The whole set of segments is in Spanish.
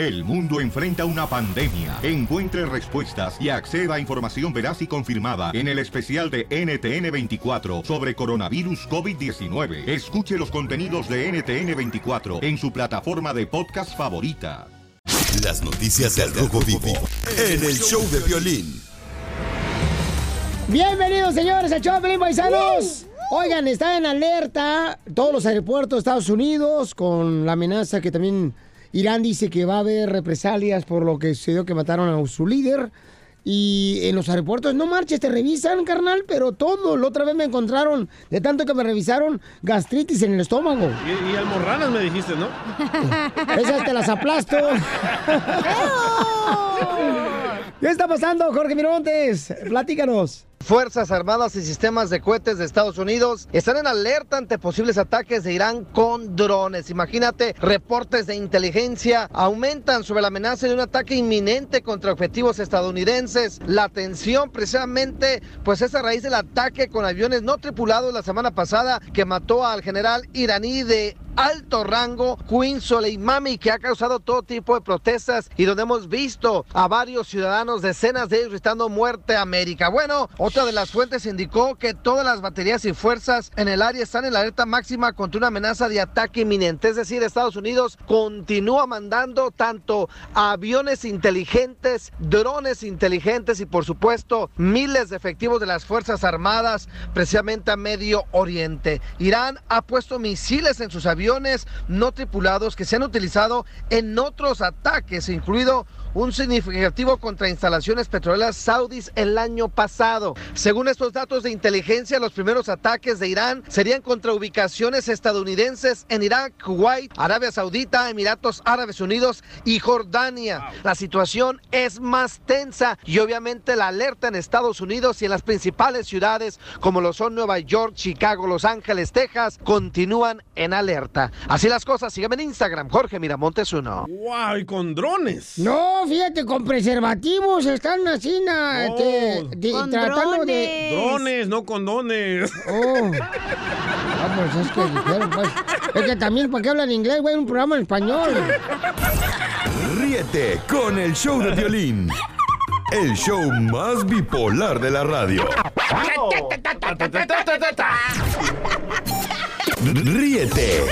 El mundo enfrenta una pandemia. Encuentre respuestas y acceda a información veraz y confirmada en el especial de NTN24 sobre coronavirus COVID-19. Escuche los contenidos de NTN24 en su plataforma de podcast favorita. Las noticias del Rojo Vivo en el show de violín. Bienvenidos, señores, al show de Pelín Paisanos. Oigan, está en alerta todos los aeropuertos de Estados Unidos con la amenaza que también Irán dice que va a haber represalias por lo que sucedió que mataron a su líder. Y en los aeropuertos, no marches, te revisan, carnal, pero todo. La otra vez me encontraron, de tanto que me revisaron, gastritis en el estómago. Y, y almorranas me dijiste, ¿no? Esas te las aplasto. ¿Qué está pasando, Jorge Mirontes? Platícanos. Fuerzas Armadas y sistemas de cohetes de Estados Unidos están en alerta ante posibles ataques de Irán con drones. Imagínate, reportes de inteligencia aumentan sobre la amenaza de un ataque inminente contra objetivos estadounidenses. La tensión precisamente pues es a raíz del ataque con aviones no tripulados la semana pasada que mató al general iraní de alto rango, Queen Soleimani, que ha causado todo tipo de protestas y donde hemos visto a varios ciudadanos, decenas de ellos gritando muerte a América. Bueno, otra de las fuentes indicó que todas las baterías y fuerzas en el área están en la alerta máxima contra una amenaza de ataque inminente. Es decir, Estados Unidos continúa mandando tanto aviones inteligentes, drones inteligentes y por supuesto miles de efectivos de las Fuerzas Armadas precisamente a Medio Oriente. Irán ha puesto misiles en sus aviones no tripulados que se han utilizado en otros ataques, incluido un significativo contra instalaciones petroleras saudis el año pasado. Según estos datos de inteligencia, los primeros ataques de Irán serían contra ubicaciones estadounidenses en Irak, Kuwait, Arabia Saudita, Emiratos Árabes Unidos y Jordania. La situación es más tensa y obviamente la alerta en Estados Unidos y en las principales ciudades como lo son Nueva York, Chicago, Los Ángeles, Texas, continúan en alerta. Así las cosas, sígueme en Instagram, Jorge Miramontes uno. ¡Wow! Y con drones. No, fíjate, con preservativos están así, na, No. este, de- Con tratando de... Drones, no condones. Oh. Ah, pues es que dijeron, pues. Es que también, ¿para qué hablan inglés, güey? Un programa en español. Ríete con el show de violín. El show más bipolar de la radio. Ríete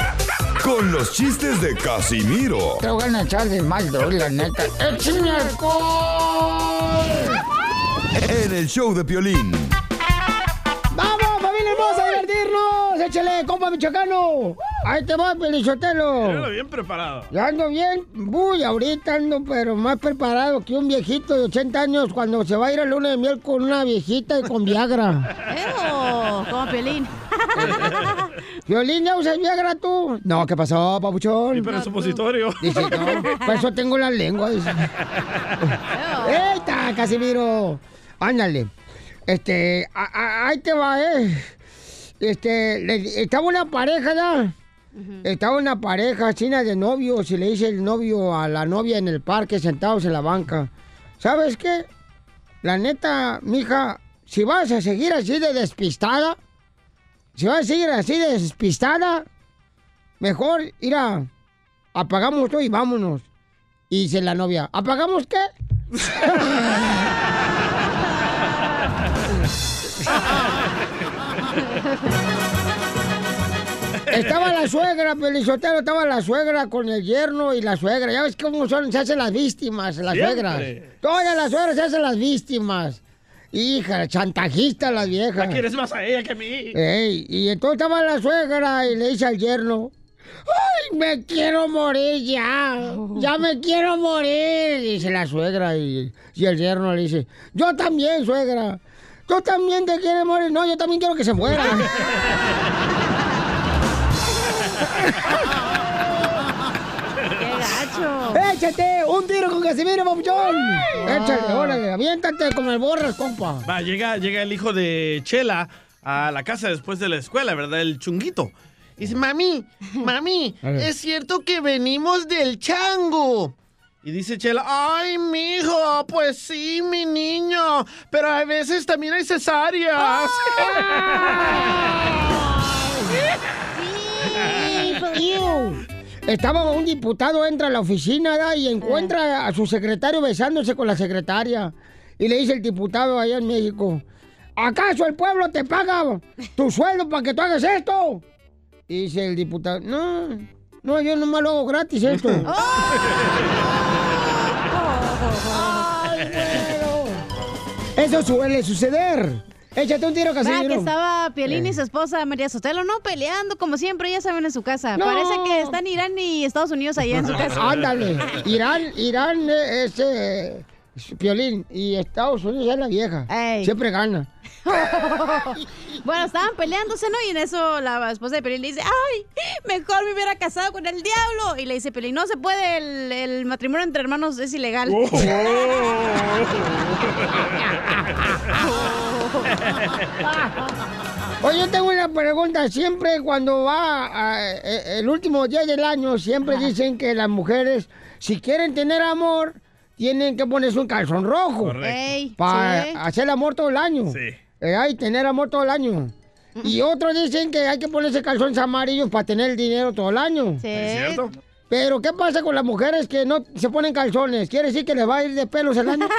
con los chistes de Casimiro Te voy a echar de mal, doy, la neta. ¡Échame alcohol! en el show de violín. Compa michoacano! ¡Ahí te va, Pelichotelo! Míralo bien preparado. Ya ando bien, uy, ahorita ando pero más preparado que un viejito de 80 años cuando se va a ir a luna de miel con una viejita y con Viagra. ¡Eo! Como Piolín. ¿Violín ya usas Viagra tú? No, ¿qué pasó, papuchón? Sí, pero es supositorio. Dice, no, por eso tengo la lengua. Dice. ¡Eita, Casimiro! Ándale. Este, a- a- ahí te va, ¿eh? Este, le- estaba una pareja, ¿ya? Estaba una pareja china de novios y le dice el novio a la novia en el parque sentados en la banca. ¿Sabes qué? La neta, mija, si vas a seguir así de despistada, si vas a seguir así de despistada, mejor ir a apagamos todo y vámonos. Y dice la novia, ¿apagamos qué? Estaba la suegra, Pelizotero, estaba la suegra con el yerno y la suegra. Ya ves cómo son, se hacen las víctimas, las Siempre. suegras. Todas las suegras se hacen las víctimas. Hija, chantajista la vieja. La quieres más a ella que a mí. Ey, y entonces estaba la suegra y le dice al yerno, ¡ay, me quiero morir ya! ¡Ya me quiero morir! Dice la suegra y, y el yerno le dice, yo también, suegra. Yo también te quiero morir. No, yo también quiero que se muera. ¡Qué gacho! ¡Échate! ¡Un tiro con Casimiro, papuchón! Échale, órale, aviéntate como el borras, compa. Va, llega, llega el hijo de Chela a la casa después de la escuela, ¿verdad? El chunguito. Y dice, mami, mami, es cierto que venimos del chango. Y dice Chela, ay, mijo, pues sí, mi niño, pero a veces también hay cesáreas. Estaba un diputado, entra a la oficina y encuentra a su secretario besándose con la secretaria. Y le dice el diputado allá en México, ¿acaso el pueblo te paga tu sueldo para que tú hagas esto? Y dice el diputado, no, no, yo nomás lo hago gratis esto. Ay, güero. Eso suele suceder. Échate un tiro, Vea que Casimiro. estaba Piolín y Eh. su esposa María Sotelo, no peleando, como siempre, ya saben, en su casa. No. Parece que están Irán y Estados Unidos allá en su casa. Ándale. Irán, Irán eh, es eh, es Piolín y Estados Unidos es la vieja. Ey. Siempre gana. bueno, estaban peleándose, ¿no? Y en eso la esposa de Pelín le dice, ay, mejor me hubiera casado con el diablo. Y le dice Pelín, no se puede, el, el matrimonio entre hermanos es ilegal. Oye, yo tengo una pregunta. Siempre cuando va a- eh, el último día del año, siempre dicen que las mujeres, si quieren tener amor, tienen que ponerse un calzón rojo. Ey, Para sí. hacer el amor todo el año. Sí. Eh, hay tener amor todo el año. Y otros dicen que hay que ponerse calzones amarillos para tener el dinero todo el año. Sí. ¿Es cierto? Pero, ¿qué pasa con las mujeres que no se ponen calzones? ¿Quiere decir que les va a ir de pelos el año?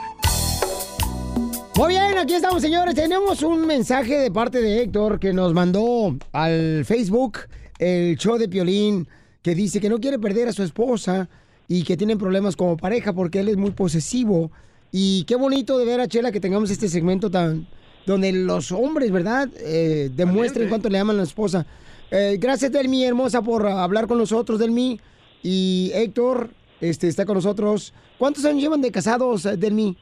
Muy bien, aquí estamos, señores. Tenemos un mensaje de parte de Héctor que nos mandó al Facebook el show de Piolín, que dice que no quiere perder a su esposa y que tienen problemas como pareja porque él es muy posesivo. Y qué bonito de ver a Chela que tengamos este segmento tan donde los hombres, ¿verdad? Eh, demuestren cuánto le aman a la esposa. Eh, gracias, Delmi, hermosa, por hablar con nosotros, Delmi. Y Héctor este, está con nosotros. ¿Cuántos años llevan de casados, Delmi?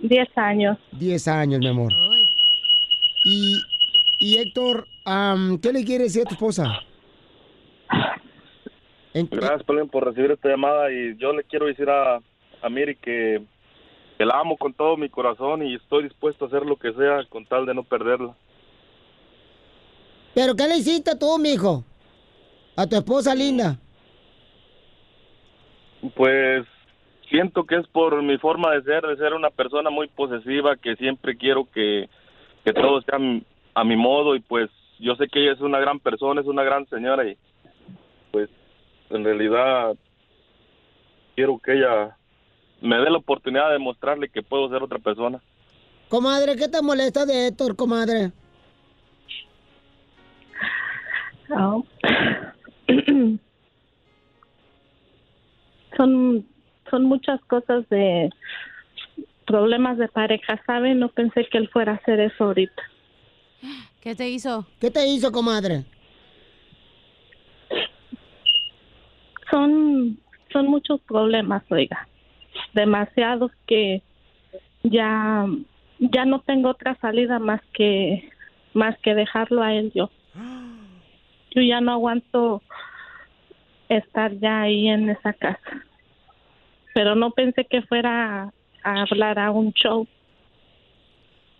Diez años. Diez años, mi amor. Y, y Héctor, am, ¿qué le quieres decir a tu esposa? En- Gracias, Pelín, por recibir esta llamada y yo le quiero decir a, a Miri que, que la amo con todo mi corazón y estoy dispuesto a hacer lo que sea con tal de no perderla. ¿Pero qué le hiciste tú, mijo? A tu esposa linda. Pues siento que es por mi forma de ser, de ser una persona muy posesiva, que siempre quiero que, que todo sea a mi- modo y pues yo sé que ella es una gran persona, es una gran señora y pues en realidad quiero que ella me dé la oportunidad de mostrarle que puedo ser otra persona. Comadre, ¿qué te molesta de Héctor, comadre? Oh. son, son muchas cosas de problemas de pareja, ¿saben? No pensé que él fuera a hacer eso ahorita. ¿Qué te hizo? ¿Qué te hizo, comadre? Son, son muchos problemas, oiga. Demasiados que ya, ya no tengo otra salida más que, más que dejarlo a él yo. Yo ya no aguanto estar ya ahí en esa casa. Pero no pensé que fuera a hablar a un show.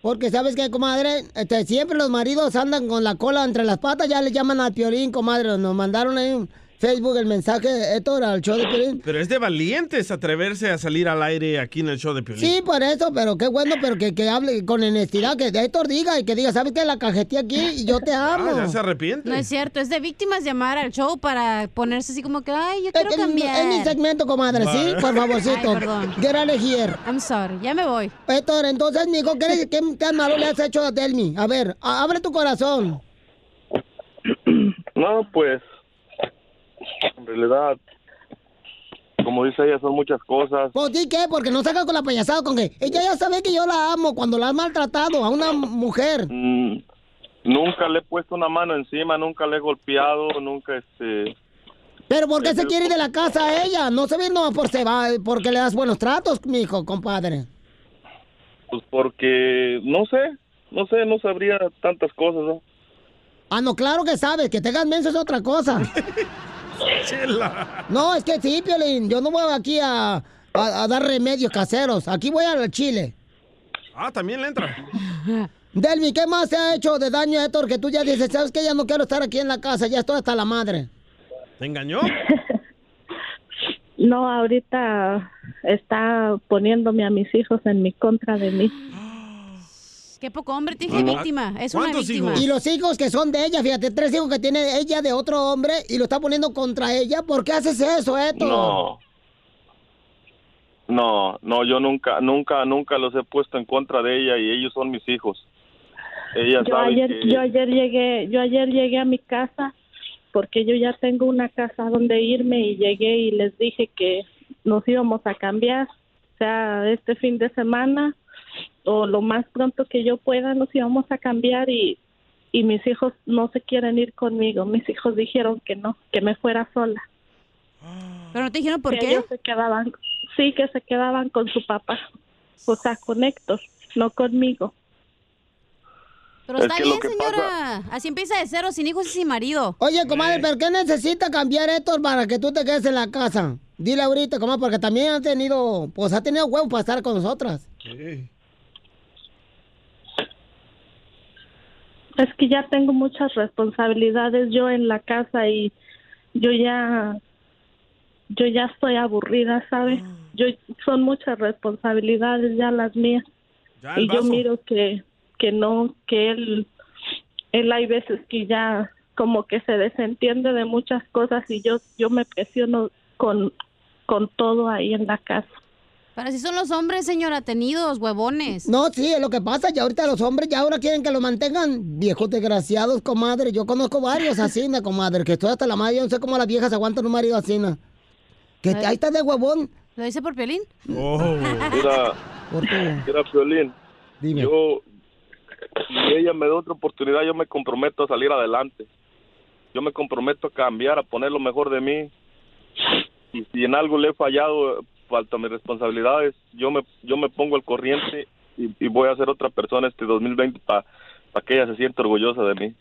Porque, ¿sabes qué, comadre? Este, siempre los maridos andan con la cola entre las patas, ya le llaman al Piolín, comadre. Nos mandaron ahí en Facebook el mensaje, Héctor, al show de Piolín. Pero es de valientes atreverse a salir al aire aquí en el show de Piolín. Sí, por eso, pero qué bueno, pero que, que hable con honestidad, que Héctor diga y que diga, ¿sabes qué? La cajeteé aquí y yo te amo. Ah, ya se arrepiente. No es cierto, es de víctimas llamar al show para ponerse así como que, ay, yo quiero Es- es- cambiar. Es mi segmento, comadre, ¿sí? Por favorcito. Ay, perdón. Get out of here. I'm sorry, ya me voy. Héctor, entonces, Nico, ¿qué, le- qué tan malo le has hecho a Delmi? A ver, a- abre tu corazón. No, pues en realidad, como dice ella, son muchas cosas. ¿Por ti qué? Porque no saca con la payasada con que ella ya sabe que yo la amo cuando la has maltratado a una mujer. Mm, nunca le he puesto una mano encima, nunca le he golpeado, nunca este... Pero ¿por qué se quiere ir de la casa a ella? No se ve, no, por se va, porque le das buenos tratos, mijo, compadre. Pues porque, no sé, no sé, no sabría tantas cosas, ¿no? Ah, no, claro que sabes, que tengas menso es otra cosa. Chela. No, es que sí, Piolín. Yo no voy aquí a, a- a dar remedios caseros. Aquí voy al Chile. Ah, también le entra. Delmi, ¿qué más te ha hecho de daño, Héctor? Que tú ya dices, ¿sabes qué? Ya no quiero estar aquí en la casa. Ya estoy hasta la madre. ¿Te engañó? No, ahorita está poniéndome a mis hijos en mi contra de mí. Qué poco hombre, te dije víctima. Es una víctima. Y los hijos que son de ella, fíjate, tres hijos que tiene ella de otro hombre y lo está poniendo contra ella. ¿Por qué haces eso, Héctor? No. No, no, yo nunca, nunca, nunca los he puesto en contra de ella y ellos son mis hijos. Ella Yo sabe ayer, que... yo ayer llegué, yo ayer llegué a mi casa porque yo ya tengo una casa donde irme y llegué y les dije que nos íbamos a cambiar, o sea, este fin de semana o lo más pronto que yo pueda nos íbamos a cambiar y y mis hijos no se quieren ir conmigo. Mis hijos dijeron que no, que me fuera sola. ¿Pero no te dijeron por que qué? ellos se quedaban, sí, que se quedaban con su papá, o sea, con Héctor, no conmigo. Pero Es está que bien, señora. Así empieza de cero, sin hijos y sin marido. Oye, comadre, ¿pero qué necesita cambiar Héctor para que tú te quedes en la casa? Dile ahorita, comadre, porque también ha tenido, pues ha tenido huevo para estar con nosotras. Es que ya tengo muchas responsabilidades yo en la casa y yo ya yo ya estoy aburrida, ¿sabes? Yo son muchas responsabilidades ya las mías. Ya, y yo miro que que no que él él hay veces que ya como que se desentiende de muchas cosas y yo yo me presiono con con todo ahí en la casa. Pero si son los hombres, señora, tenidos, huevones. No, sí, es lo que pasa. Ya ahorita los hombres ya ahora quieren que lo mantengan. Viejos desgraciados, comadre. Yo conozco varios así, comadre, que estoy hasta la madre. Yo no sé cómo las viejas aguantan un marido así. Que ahí está de huevón. ¿Lo dice por Piolín? Mira, Por tu... mira, Piolín, yo, si ella me da otra oportunidad, yo me comprometo a salir adelante. Yo me comprometo a cambiar, a poner lo mejor de mí. Y si en algo le he fallado, falta mis responsabilidades, yo me, yo me pongo al corriente y, y voy a ser otra persona este 2020 para que ella se sienta orgullosa de mí.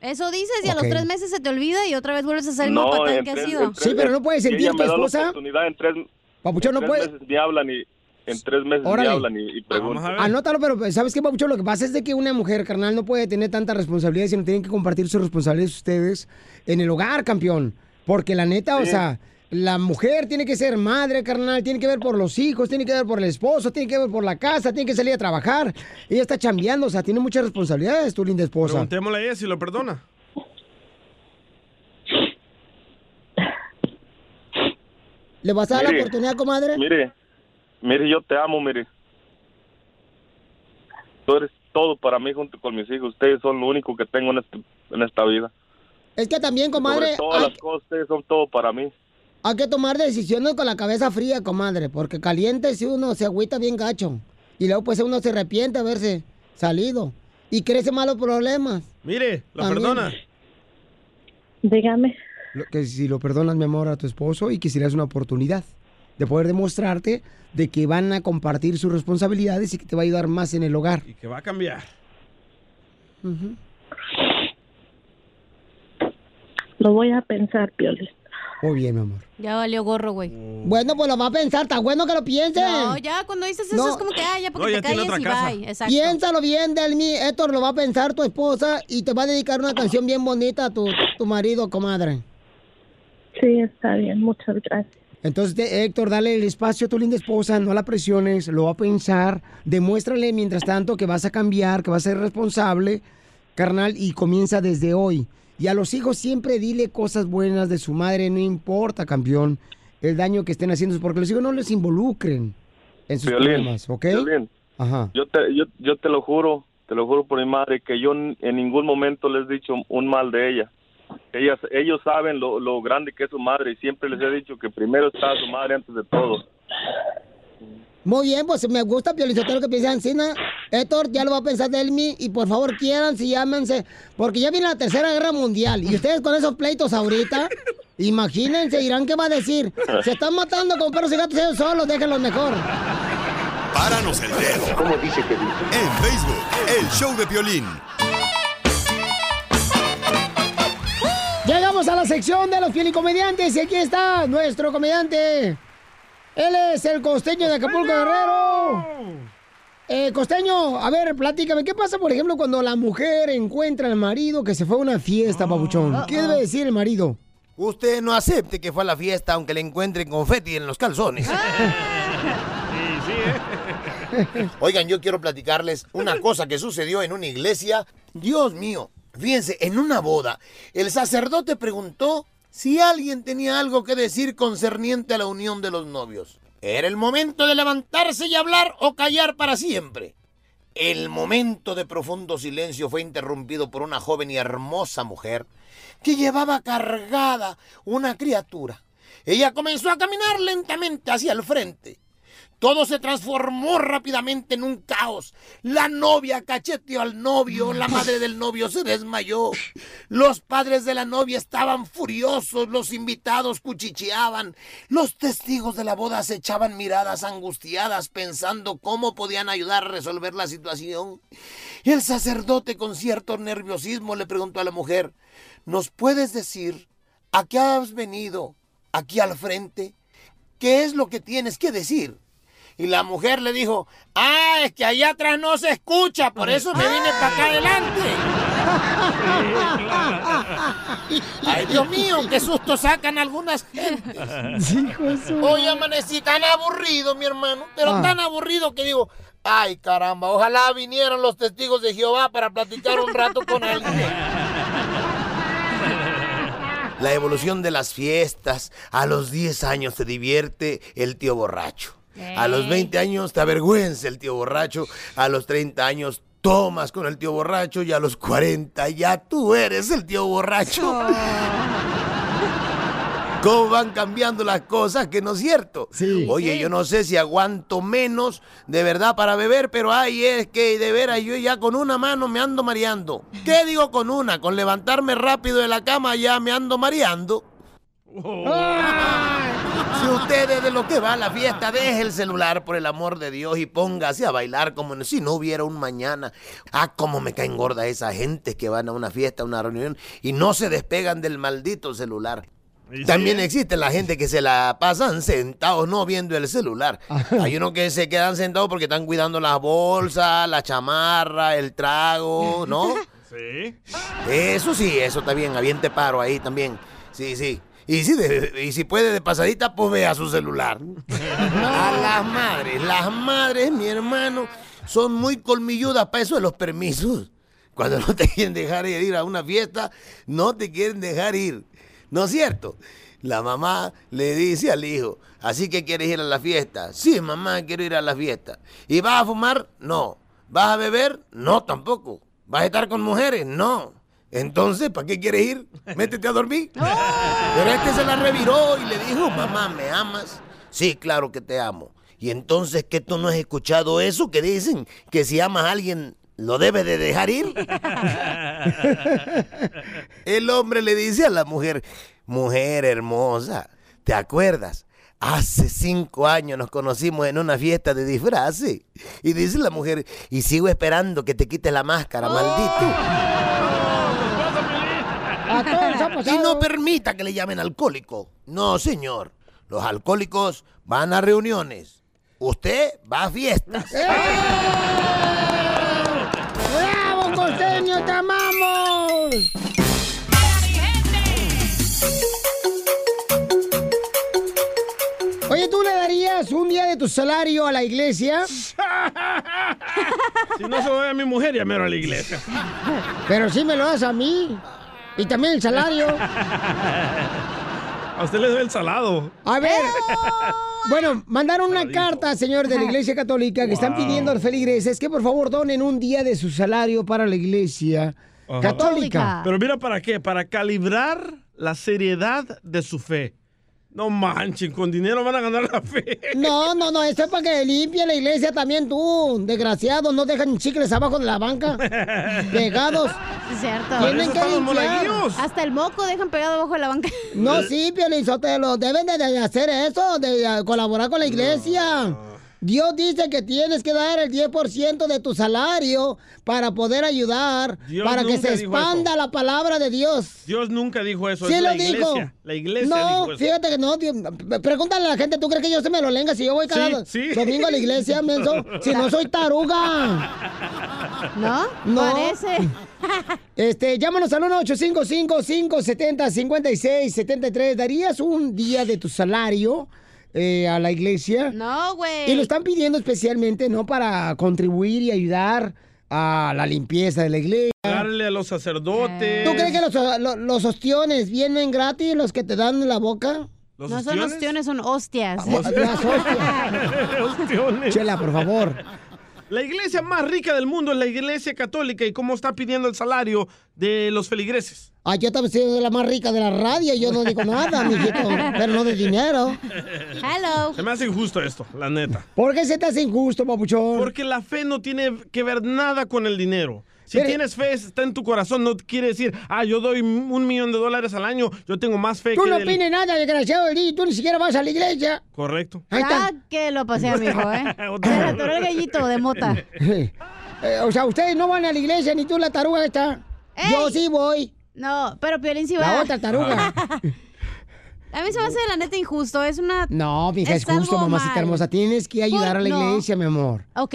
Eso dices y a los tres meses se te olvida y otra vez vuelves a ser el No, en que has tres- sido. Sí, pero no puedes sentir tu la esposa. oportunidad en tres, Papuchón, en no tres puede- meses ni hablan y en tres meses Órale. ni hablan y, y preguntan. Anótalo, pero ¿sabes qué, Papuchón? Lo que pasa es de que una mujer, carnal, no puede tener tanta responsabilidad, sino tienen que compartir sus responsabilidades ustedes en el hogar, campeón. Porque la neta, o sea, la mujer tiene que ser madre, carnal, tiene que ver por los hijos, tiene que ver por el esposo, tiene que ver por la casa, tiene que salir a trabajar. Ella está chambeando, o sea, tiene muchas responsabilidades, tu linda esposa. Preguntémosle a ella si lo perdona. ¿Le vas a dar la oportunidad, comadre? Mire, mire, yo te amo, mire. Tú eres todo para mí junto con mis hijos. Ustedes son lo único que tengo en, este- en esta vida. Es que también, comadre, Sobre todas hay, las cosas, ustedes son todo para mí. Hay que tomar decisiones con la cabeza fría, comadre, porque caliente si uno se agüita bien gacho. Y luego pues uno se arrepiente de haberse salido. Y crece malos problemas. Mire, lo También. perdona. Dígame. Lo- que si lo perdonas, mi amor, a tu esposo y quisieras una oportunidad de poder demostrarte de que van a compartir sus responsabilidades y que te va a ayudar más en el hogar. Y que va a cambiar. Lo voy a pensar, Piolín. Muy bien, mi amor. Ya valió gorro, güey. Bueno, pues lo va a pensar, está bueno que lo piense. No, ya cuando dices eso No. es como que, ah, ya porque No, ya te calles y casa. bye. Exacto. Piénsalo bien, Delmi. Héctor lo va a pensar tu esposa y te va a dedicar una canción bien bonita a tu, tu marido, comadre. Sí, está bien, muchas gracias. Entonces, de- Héctor, dale el espacio a tu linda esposa, no la presiones, lo va a pensar, demuéstrale mientras tanto que vas a cambiar, que vas a ser responsable, carnal, y comienza desde hoy. Y a los hijos siempre dile cosas buenas de su madre, no importa, campeón, el daño que estén haciendo, porque los hijos no les involucren en sus Piolín, problemas, ¿ok? Ajá. yo te, yo, yo te lo juro, te lo juro por mi madre, que yo en ningún momento les he dicho un mal de ella. Ellas, ellos saben lo, lo grande que es su madre y siempre les he dicho que primero está su madre antes de todo. Muy bien, pues me gusta Piolizotero que piensa en ¿no? Héctor, ya lo va a pensar Delmi y por favor quieran, si llámense, porque ya viene la tercera guerra mundial y ustedes con esos pleitos ahorita, imagínense, dirán qué va a decir. Se están matando con perros y gatos ellos solos, déjenlos mejor. Páranos el dedo. ¿Cómo dice que dice? En Facebook, el show de Piolín. Llegamos a la sección de los comediantes y aquí está nuestro comediante. Él es el costeño de Acapulco Guerrero. Eh, costeño, a ver, platícame, ¿qué pasa, por ejemplo, cuando la mujer encuentra al marido que se fue a una fiesta, papuchón? ¿Qué debe decir el marido? Usted no acepte que fue a la fiesta aunque le encuentren confeti en los calzones. Oigan, yo quiero platicarles una cosa que sucedió en una iglesia. Dios mío, fíjense, en una boda, el sacerdote preguntó si alguien tenía algo que decir concerniente a la unión de los novios. Era el momento de levantarse y hablar o callar para siempre. El momento de profundo silencio fue interrumpido por una joven y hermosa mujer que llevaba cargada una criatura. Ella comenzó a caminar lentamente hacia el frente. Todo se transformó rápidamente en un caos. La novia cacheteó al novio, la madre del novio se desmayó. Los padres de la novia estaban furiosos, los invitados cuchicheaban. Los testigos de la boda se echaban miradas angustiadas pensando cómo podían ayudar a resolver la situación. El sacerdote con cierto nerviosismo le preguntó a la mujer, ¿nos puedes decir a qué has venido aquí al frente? ¿Qué es lo que tienes que decir? Y la mujer le dijo, ah, es que allá atrás no se escucha, por eso me vine para acá adelante. Ay, Dios mío, qué susto sacan algunas gentes. Hoy amanecí tan aburrido, mi hermano, pero Ah. tan aburrido que digo, ay caramba, ojalá vinieran los testigos de Jehová para platicar un rato con alguien. La evolución de las fiestas. A los 10 años te divierte el tío borracho. A los 20 años te avergüenza el tío borracho. A los 30 años tomas con el tío borracho. Y a los 40 ya tú eres el tío borracho. ¿Cómo van cambiando las cosas? Que no es cierto. Oye, yo no sé si aguanto menos de verdad para beber, pero ay, es que de veras yo ya con una mano me ando mareando. ¿Qué digo con una? Con levantarme rápido de la cama ya me ando mareando. Si usted de lo que va a la fiesta, deje el celular por el amor de Dios y póngase a bailar como si no hubiera un mañana. Ah, cómo me caen gorda esa gente que van a una fiesta, a una reunión y no se despegan del maldito celular. También existe la gente que se la pasan sentados, no viendo el celular. Hay unos que se quedan sentados porque están cuidando las bolsas, la chamarra, el trago, ¿no? Sí. Eso sí, eso está bien, aviente paro ahí también. Sí, sí. Y si, y si puede de pasadita, pues vea su celular. A las madres, las madres, mi hermano, son muy colmilludas para eso de los permisos. Cuando no te quieren dejar ir a una fiesta, no te quieren dejar ir. ¿No es cierto? La mamá le dice al hijo, ¿así que quieres ir a la fiesta? Sí, mamá, quiero ir a la fiesta. ¿Y vas a fumar? No. ¿Vas a beber? No, tampoco. ¿Vas a estar con mujeres? No. Entonces, ¿para qué quieres ir? Métete a dormir. Pero este se la reviró y le dijo, mamá, ¿me amas? Sí, claro que te amo. Y entonces, ¿qué tú no has escuchado eso que dicen? Que si amas a alguien, lo debes de dejar ir. El hombre le dice a la mujer, mujer hermosa, ¿te acuerdas? Hace cinco años nos conocimos en una fiesta de disfraces. Y dice la mujer, y sigo esperando que te quites la máscara, maldito. Y no permita que le llamen alcohólico. No, señor. Los alcohólicos van a reuniones. Usted va a fiestas. ¡Bravo, costeño, te amamos! Oye, ¿tú le darías un día de tu salario a la iglesia? Si no se lo doy a mi mujer, ya mero a la iglesia. Pero sí me lo das a mí. Y también el salario. A usted le doy el salado. A ver. Bueno, mandaron una carta, señor, de la Iglesia Católica que están pidiendo a los feligreses que por favor donen un día de su salario para la Iglesia Ajá. Católica. Pero mira, ¿para qué? Para calibrar la seriedad de su fe. No manchen, con dinero van a ganar la fe. No, no, no, esto es para que limpie la iglesia también tú, desgraciado, no dejan chicles abajo de la banca, pegados. Es cierto. Tienen que limpiar. Hasta el moco dejan pegado abajo de la banca. No, sí, Piolizotelo, deben de, de hacer eso, de, colaborar con la iglesia. Dios dice que tienes que dar el 10% de tu salario para poder ayudar, Dios para que se expanda la palabra de Dios. Dios nunca dijo eso, Sí es lo la dijo. iglesia. La iglesia no, dijo eso. fíjate que no. Dios- Pregúntale a la gente, ¿tú crees que yo se me lo lenga si yo voy cada Sí, sí. domingo a la iglesia, menso? Si no soy taruga. ¿No? No. Parece. Este, llámanos al 1-855-570-5673. ¿Darías un día de tu salario eh, a la iglesia? No, güey. Y lo están pidiendo especialmente, ¿no? Para contribuir y ayudar a la limpieza de la iglesia. Darle a los sacerdotes. ¿Tú crees que los, lo- los ostiones vienen gratis, los que te dan en la boca? ¿Los No son ostiones, son hostias. Las hostias. Ostiones. Chela, por favor. La iglesia más rica del mundo es la iglesia católica y cómo está pidiendo el salario de los feligreses. Ah, yo también soy la más rica de la radio, yo no digo nada, mijito, pero no de dinero. Hello. Se me hace injusto esto, la neta. ¿Por qué se te hace injusto, papuchón? Porque la fe no tiene que ver nada con el dinero. Si Pero- tienes fe, está en tu corazón, no quiere decir, ah, yo doy un millón de dólares al año, yo tengo más fe Tú que no el- opines nada, desgraciado, y tú ni siquiera vas a la iglesia. Correcto. Ahí está. Ah, que lo pasé, amigo, ¿eh? Otra el gallito de mota. Eh, o sea, ustedes no van a la iglesia, ni tú la taruga esta. Yo sí voy. No, pero Piolín sí va. La otra taruga. A mí se me hace la neta injusto. Es una. No, mija, es, Es justo, mamacita mal. hermosa. Tienes que ayudar a la No. iglesia, mi amor. Ok,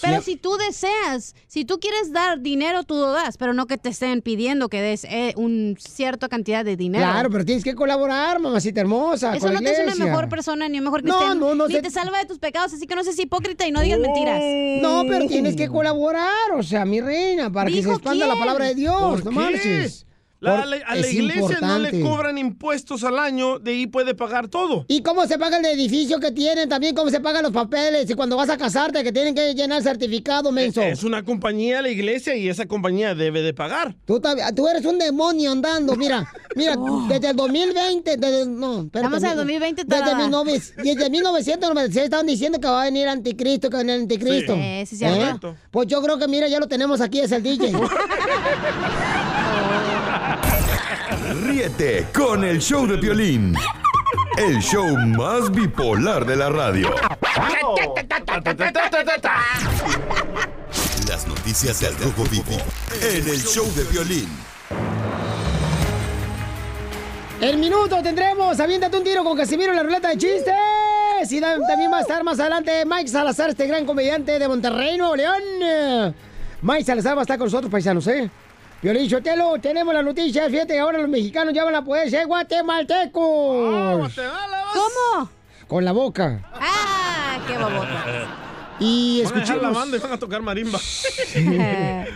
pero Sí. si tú deseas, si tú quieres dar dinero, tú lo das, pero no que te estén pidiendo que des eh, un cierta cantidad de dinero. Claro, pero tienes que colaborar, mamacita hermosa. Eso con no la te hace una mejor persona ni un mejor No, cristiano. no, no ni sé- te salva de tus pecados, así que no seas hipócrita y no digas mentiras. No, pero tienes que colaborar, o sea, mi reina, para que se ¿Dijo expanda la palabra de Dios. ¿Por No qué? marches. La- a la es iglesia no le importante. cobran impuestos al año, de ahí puede pagar todo. ¿Y cómo se paga el edificio que tienen? También cómo se pagan los papeles. Y cuando vas a casarte, que tienen que llenar certificado, menso. Es una compañía la iglesia y esa compañía debe de pagar. Tú, eres un demonio andando, mira, mira, desde el 2020, desde, no, espérate, Oh. Estamos en el no, 2020 desde, tarada. 19 desde 1996 estaban diciendo que va a venir anticristo, que va a venir anticristo. Sí. Eh, sí, cierto. Pues yo creo que, mira, ya lo tenemos aquí, es el DJ. Ríete con el show de Piolín. El show más bipolar de la radio. Las noticias del Rojo Vivo en el show de Piolín. El minuto tendremos, aviéntate un tiro con Casimiro en la ruleta de chistes. Y también va a estar más adelante Mike Salazar, este gran comediante de Monterrey, Nuevo León. Mike Salazar va a estar con nosotros, paisanos, ¿eh? Violín Sotelo, tenemos las noticias. Fíjate que ahora los mexicanos ya van a poder ser guatemaltecos. ¿Cómo? Con la boca. Ah, qué babota. Y Van a dejar la escuchemos. banda y van a tocar marimba.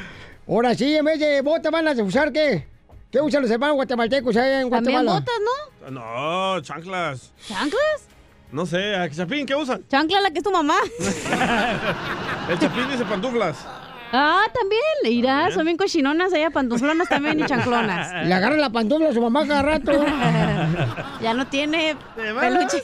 Ahora sí, en vez de bota van a usar qué? ¿Qué usan los hermanos guatemaltecos allá en También Guatemala? botas, ¿no? No, chanclas. ¿Chanclas? No sé, ¿a Chapín qué usan? Chancla la que es tu mamá. El Chapín dice pantuflas. Ah, también. Irá, son bien cochinonas allá, pantuflonas también y chanclonas. Le agarran la pantufla a su mamá cada rato. ya no tiene peluche.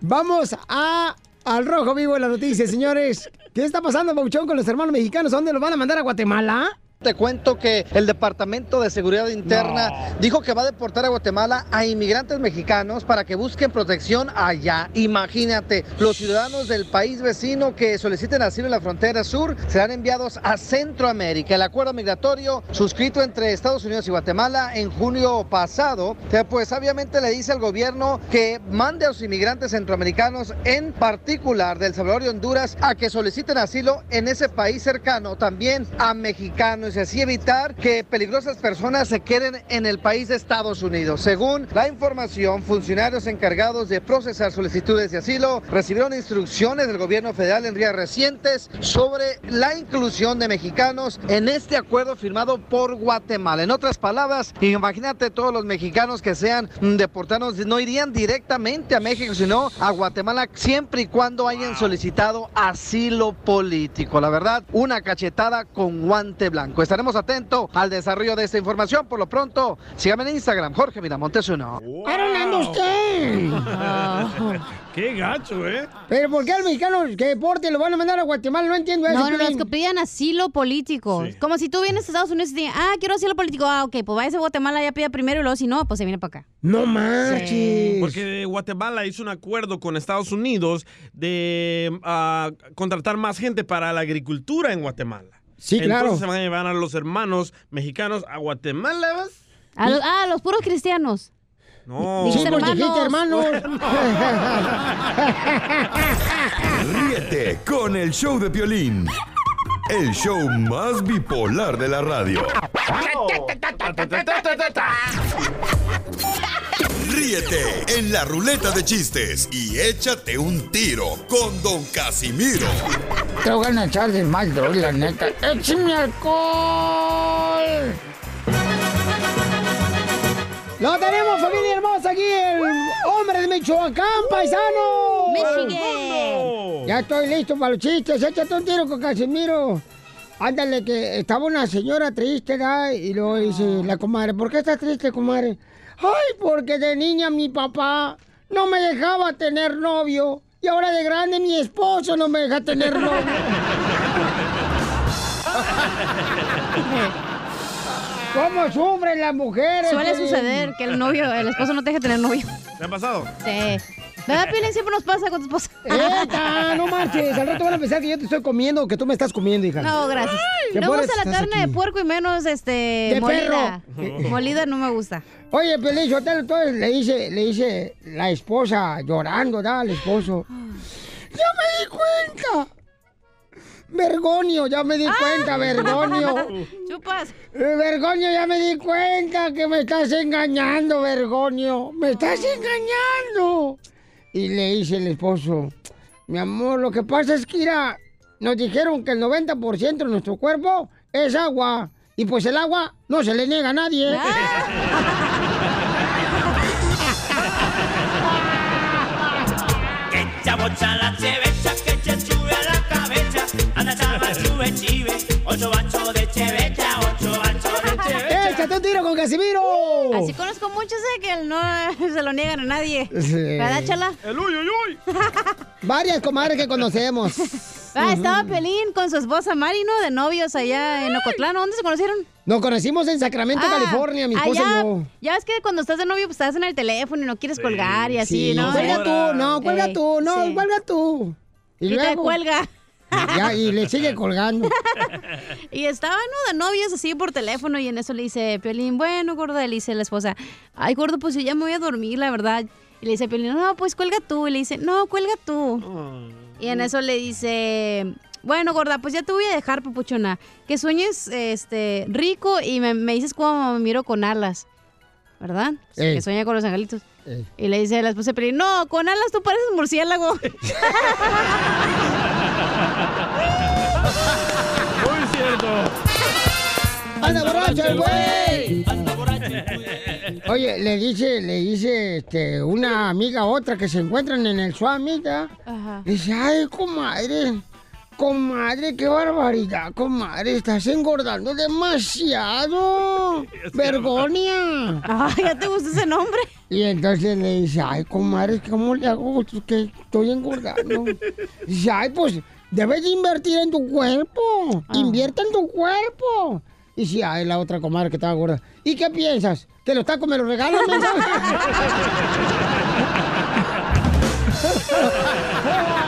Vamos a al rojo vivo en la noticia, señores. ¿Qué está pasando, Pauchón, con los hermanos mexicanos? ¿A dónde los van a mandar a Guatemala? Te cuento que el Departamento de Seguridad Interna dijo que va a deportar a Guatemala a inmigrantes mexicanos para que busquen protección allá. Imagínate, los ciudadanos del país vecino que soliciten asilo en la frontera sur serán enviados a Centroamérica. El acuerdo migratorio suscrito entre Estados Unidos y Guatemala en junio pasado, pues obviamente le dice al gobierno que mande a los inmigrantes centroamericanos, en particular del Salvador y Honduras, a que soliciten asilo en ese país cercano, también a mexicanos y así evitar que peligrosas personas se queden en el país de Estados Unidos. Según la información, funcionarios encargados de procesar solicitudes de asilo recibieron instrucciones del gobierno federal en días recientes sobre la inclusión de mexicanos en este acuerdo firmado por Guatemala. En otras palabras, imagínate todos los mexicanos que sean deportados no irían directamente a México, sino a Guatemala siempre y cuando hayan solicitado asilo político. La verdad, una cachetada con guante blanco. Pues estaremos atentos al desarrollo de esta información. Por lo pronto, síganme en Instagram, Jorge Miramontes uno. ¡Ahora anda usted! Qué gacho, ¿eh? Pero ¿por qué al mexicano que deporte lo van a mandar a Guatemala? No entiendo eso. No, no, no, es que pedían asilo político. Como si tú vienes a Estados Unidos y te digan, ah, quiero asilo político. Ah, ok, pues váyase a Guatemala, ya pida primero y luego si no, pues se viene para acá. No manches. Porque Guatemala hizo un acuerdo con Estados Unidos de ah, contratar más gente para la agricultura en Guatemala. Sí, claro. Entonces se van a llevar a los hermanos mexicanos a Guatemala, ¿vas? A los, ah, los puros cristianos. No. Sí, dijiste hermanos. Ríete con el show de Piolín. El show más bipolar de la radio. Ríete en la ruleta de chistes y échate un tiro con Don Casimiro. Te voy a echar de mal, droga, la neta. ¡Échame alcohol! Lo tenemos, familia hermosa, aquí el hombre de Michoacán, paisano. Michigan. Ya estoy listo para los chistes. Échate un tiro con Casimiro. Ándale, que estaba una señora triste, ¿verdad? Y luego dice la comadre, ¿por qué estás triste, comadre? Ay, porque de niña mi papá no me dejaba tener novio. Y ahora de grande mi esposo no me deja tener novio. ¿Cómo sufren las mujeres? Suele Piolín? suceder que el novio, el esposo no te deja tener novio. ¿Te ha pasado? Sí. ¿Verdad, Piolín? Siempre nos pasa con tu esposa. ¡Eta! No marches. Al rato van a pensar que yo te estoy comiendo o que tú me estás comiendo, hija. No, gracias. ¿Qué No gusta la carne aquí? de puerco y menos este De molida. perro. Molida no me gusta. Oye, Pelín, Sotelo, entonces le dice, le dice la esposa llorando, ¿da? Al esposo. ¡Ya me di cuenta! Vergonio, ya me di cuenta, Vergonio. Chupas. Vergonio, ya me di cuenta que me estás engañando, Vergonio. Me estás engañando. Y le dice el esposo, mi amor, lo que pasa es que mira, nos dijeron que el 90% de nuestro cuerpo es agua. Y pues el agua no se le niega a nadie. Que chabocha la chevecha, que che sube a la cabeza. Anda chava, chube, chive. Ocho bachos de chevecha, ocho bachos de chevecha. ¡Échate un tiro con Casimiro! Así conozco muchos eh, que no se lo niegan a nadie. Sí. ¿Verdad, chala? ¡El uy, uy, uy! Varias comadres que conocemos. Ah, estaba Pelín con su esposa Mari, ¿no? De novios allá en Ocotlán. ¿Dónde se conocieron? Nos conocimos en Sacramento, Ah, California, mi esposa allá, y yo. Ya ves que cuando estás de novio, pues estás en el teléfono y no quieres colgar y así, Sí, ¿no? Cuelga tú, no, cuelga tú, no, sí. cuelga tú. Y te cuelga. Ya, y le sigue colgando. Y estaban, ¿no? De novios así por teléfono y en eso le dice Piolín, bueno, gordo, le dice la esposa, ay, gordo, pues yo ya me voy a dormir, la verdad. Y le dice Piolín, no, pues cuelga tú. Y le dice, no, cuelga tú. Y en eso le dice, bueno, gorda, pues ya te voy a dejar, papuchona. Que sueñes este, rico y me, me dices cómo me miro con alas. ¿Verdad? Ey. Que sueña con los angelitos. Ey. Y le dice a la esposa de Piolín, no, con alas tú pareces murciélago. Muy cierto. ¡Anda borracho el güey! Oye, le dice, le dice este, una amiga a otra que se encuentran en el Suamita. Ajá. Dice, ay, comadre, comadre, qué barbaridad, comadre, estás engordando demasiado. Vergonia. Ay, ¿ya te gustó ese nombre? Y entonces le dice, ay, comadre, ¿cómo le hago que estoy engordando? Dice, ay, pues, debes de invertir en tu cuerpo. Invierte en tu cuerpo. Y dice, ay, la otra comadre que estaba gorda. ¿Y qué piensas? ¿Que los tacos me los regalan?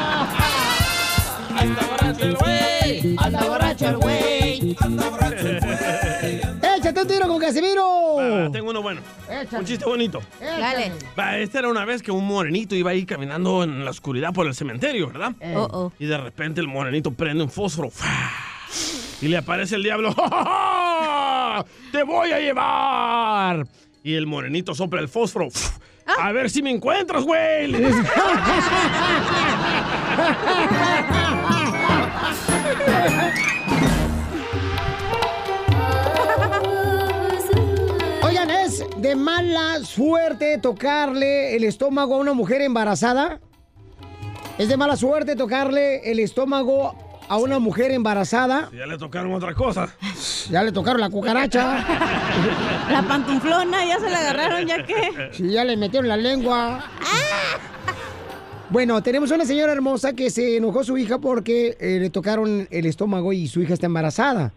Casimiro! Va, tengo uno bueno. Échale. Un chiste bonito. Dale. Va, esta era una vez que un morenito iba ahí caminando en la oscuridad por el cementerio, ¿verdad? Oh, oh. Y de repente el morenito prende un fósforo. Y le aparece el diablo. ¡Ja, ja, ja! ¡Te voy a llevar! Y el morenito sopla el fósforo. ¡Uf! A ver si me encuentras, güey. de mala suerte tocarle el estómago a una mujer embarazada? ¿Es de mala suerte tocarle el estómago a una mujer embarazada. Ya le tocaron otra cosa. Ya le tocaron la cucaracha. La pantuflona, ya se la agarraron, ya que. Sí, ya le metieron la lengua. Bueno, tenemos una señora hermosa que se enojó su hija porque eh, le tocaron el estómago y su hija está embarazada.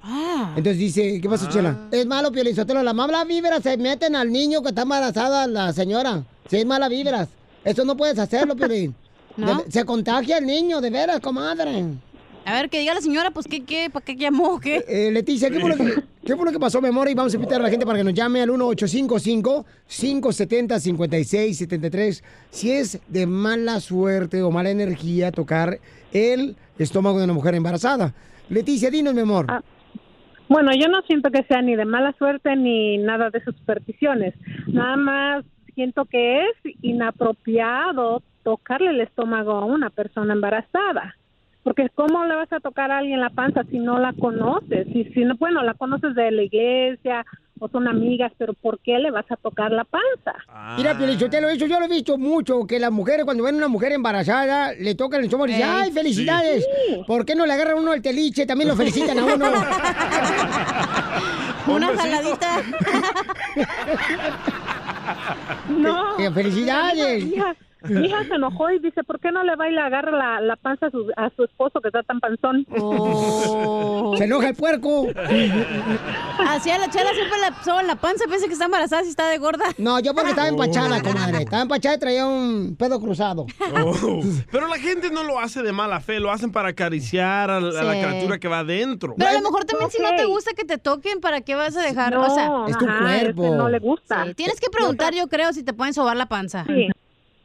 Entonces dice, ¿qué pasa, Chela? Es malo, Piolizotelo. Las malas víveras se meten al niño que está embarazada, la señora. Sí, es malas víveras. Eso no puedes hacerlo, Piolín. ¿No? Se contagia el niño, de veras, comadre. A ver, que diga la señora, pues, ¿qué, qué? ¿Para qué llamó? ¿Qué? Eh, Leticia, ¿qué fue, lo que, qué fue lo que pasó, mi amor? Y vamos a invitar a la gente para que nos llame al 1855-570-5673 si es de mala suerte o mala energía tocar el estómago de una mujer embarazada. Leticia, dinos, mi amor. Bueno, yo no siento que sea ni de mala suerte ni nada de sus supersticiones. Nada más siento que es inapropiado tocarle el estómago a una persona embarazada. Porque ¿cómo le vas a tocar a alguien la panza si no la conoces? Si, si no, bueno, la conoces de la iglesia o son amigas, pero ¿por qué le vas a tocar la panza? Mira, Piolichotelo, eso yo lo he visto mucho, que las mujeres cuando ven a una mujer embarazada, le tocan el estómago y dicen, ¡ay, felicidades! sí. ¿Por qué no le agarran uno el teliche? También lo felicitan a uno. Una jaladita. No. Felicidades. Mi hija se enojó y dice, ¿por qué no le va y le agarra la, la panza a su, a su esposo que está tan panzón? Se enoja el puerco. Así a la chela siempre le soba la panza, piensa que está embarazada si está de gorda. No, yo porque estaba empachada, comadre. Estaba empachada y traía un pedo cruzado. Oh. Pero la gente no lo hace de mala fe, lo hacen para acariciar a la, a la Sí. criatura que va adentro. Pero a lo mejor también si no te gusta que te toquen, ¿para qué vas a dejar? No, o sea, Es tu ajá, cuerpo. no le gusta. Sí, Tienes que preguntar, yo creo, si te pueden sobar la panza. Sí.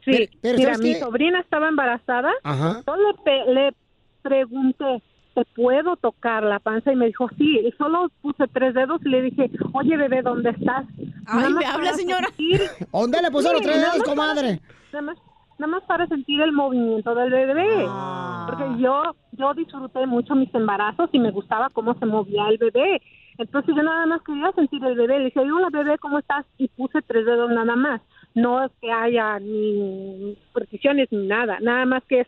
Sí, Pero- pero mira, ¿sabes mi qué? sobrina estaba embarazada. Ajá. Yo le, pe- le pregunté, ¿te puedo tocar la panza? Y me dijo, sí. Y solo puse tres dedos y le dije, oye, bebé, ¿dónde estás? Ay, Nada me más habla, para señora. sentir- ¿Dónde le puso los tres nada dedos, para- comadre? Nada más, nada más para sentir el movimiento del bebé. Ah. Porque yo, yo disfruté mucho mis embarazos y me gustaba cómo se movía el bebé. Entonces yo nada más quería sentir el bebé. Le dije, hola bebé, ¿cómo estás? Y puse tres dedos nada más. No es que haya ni supersticiones ni nada. Nada más que es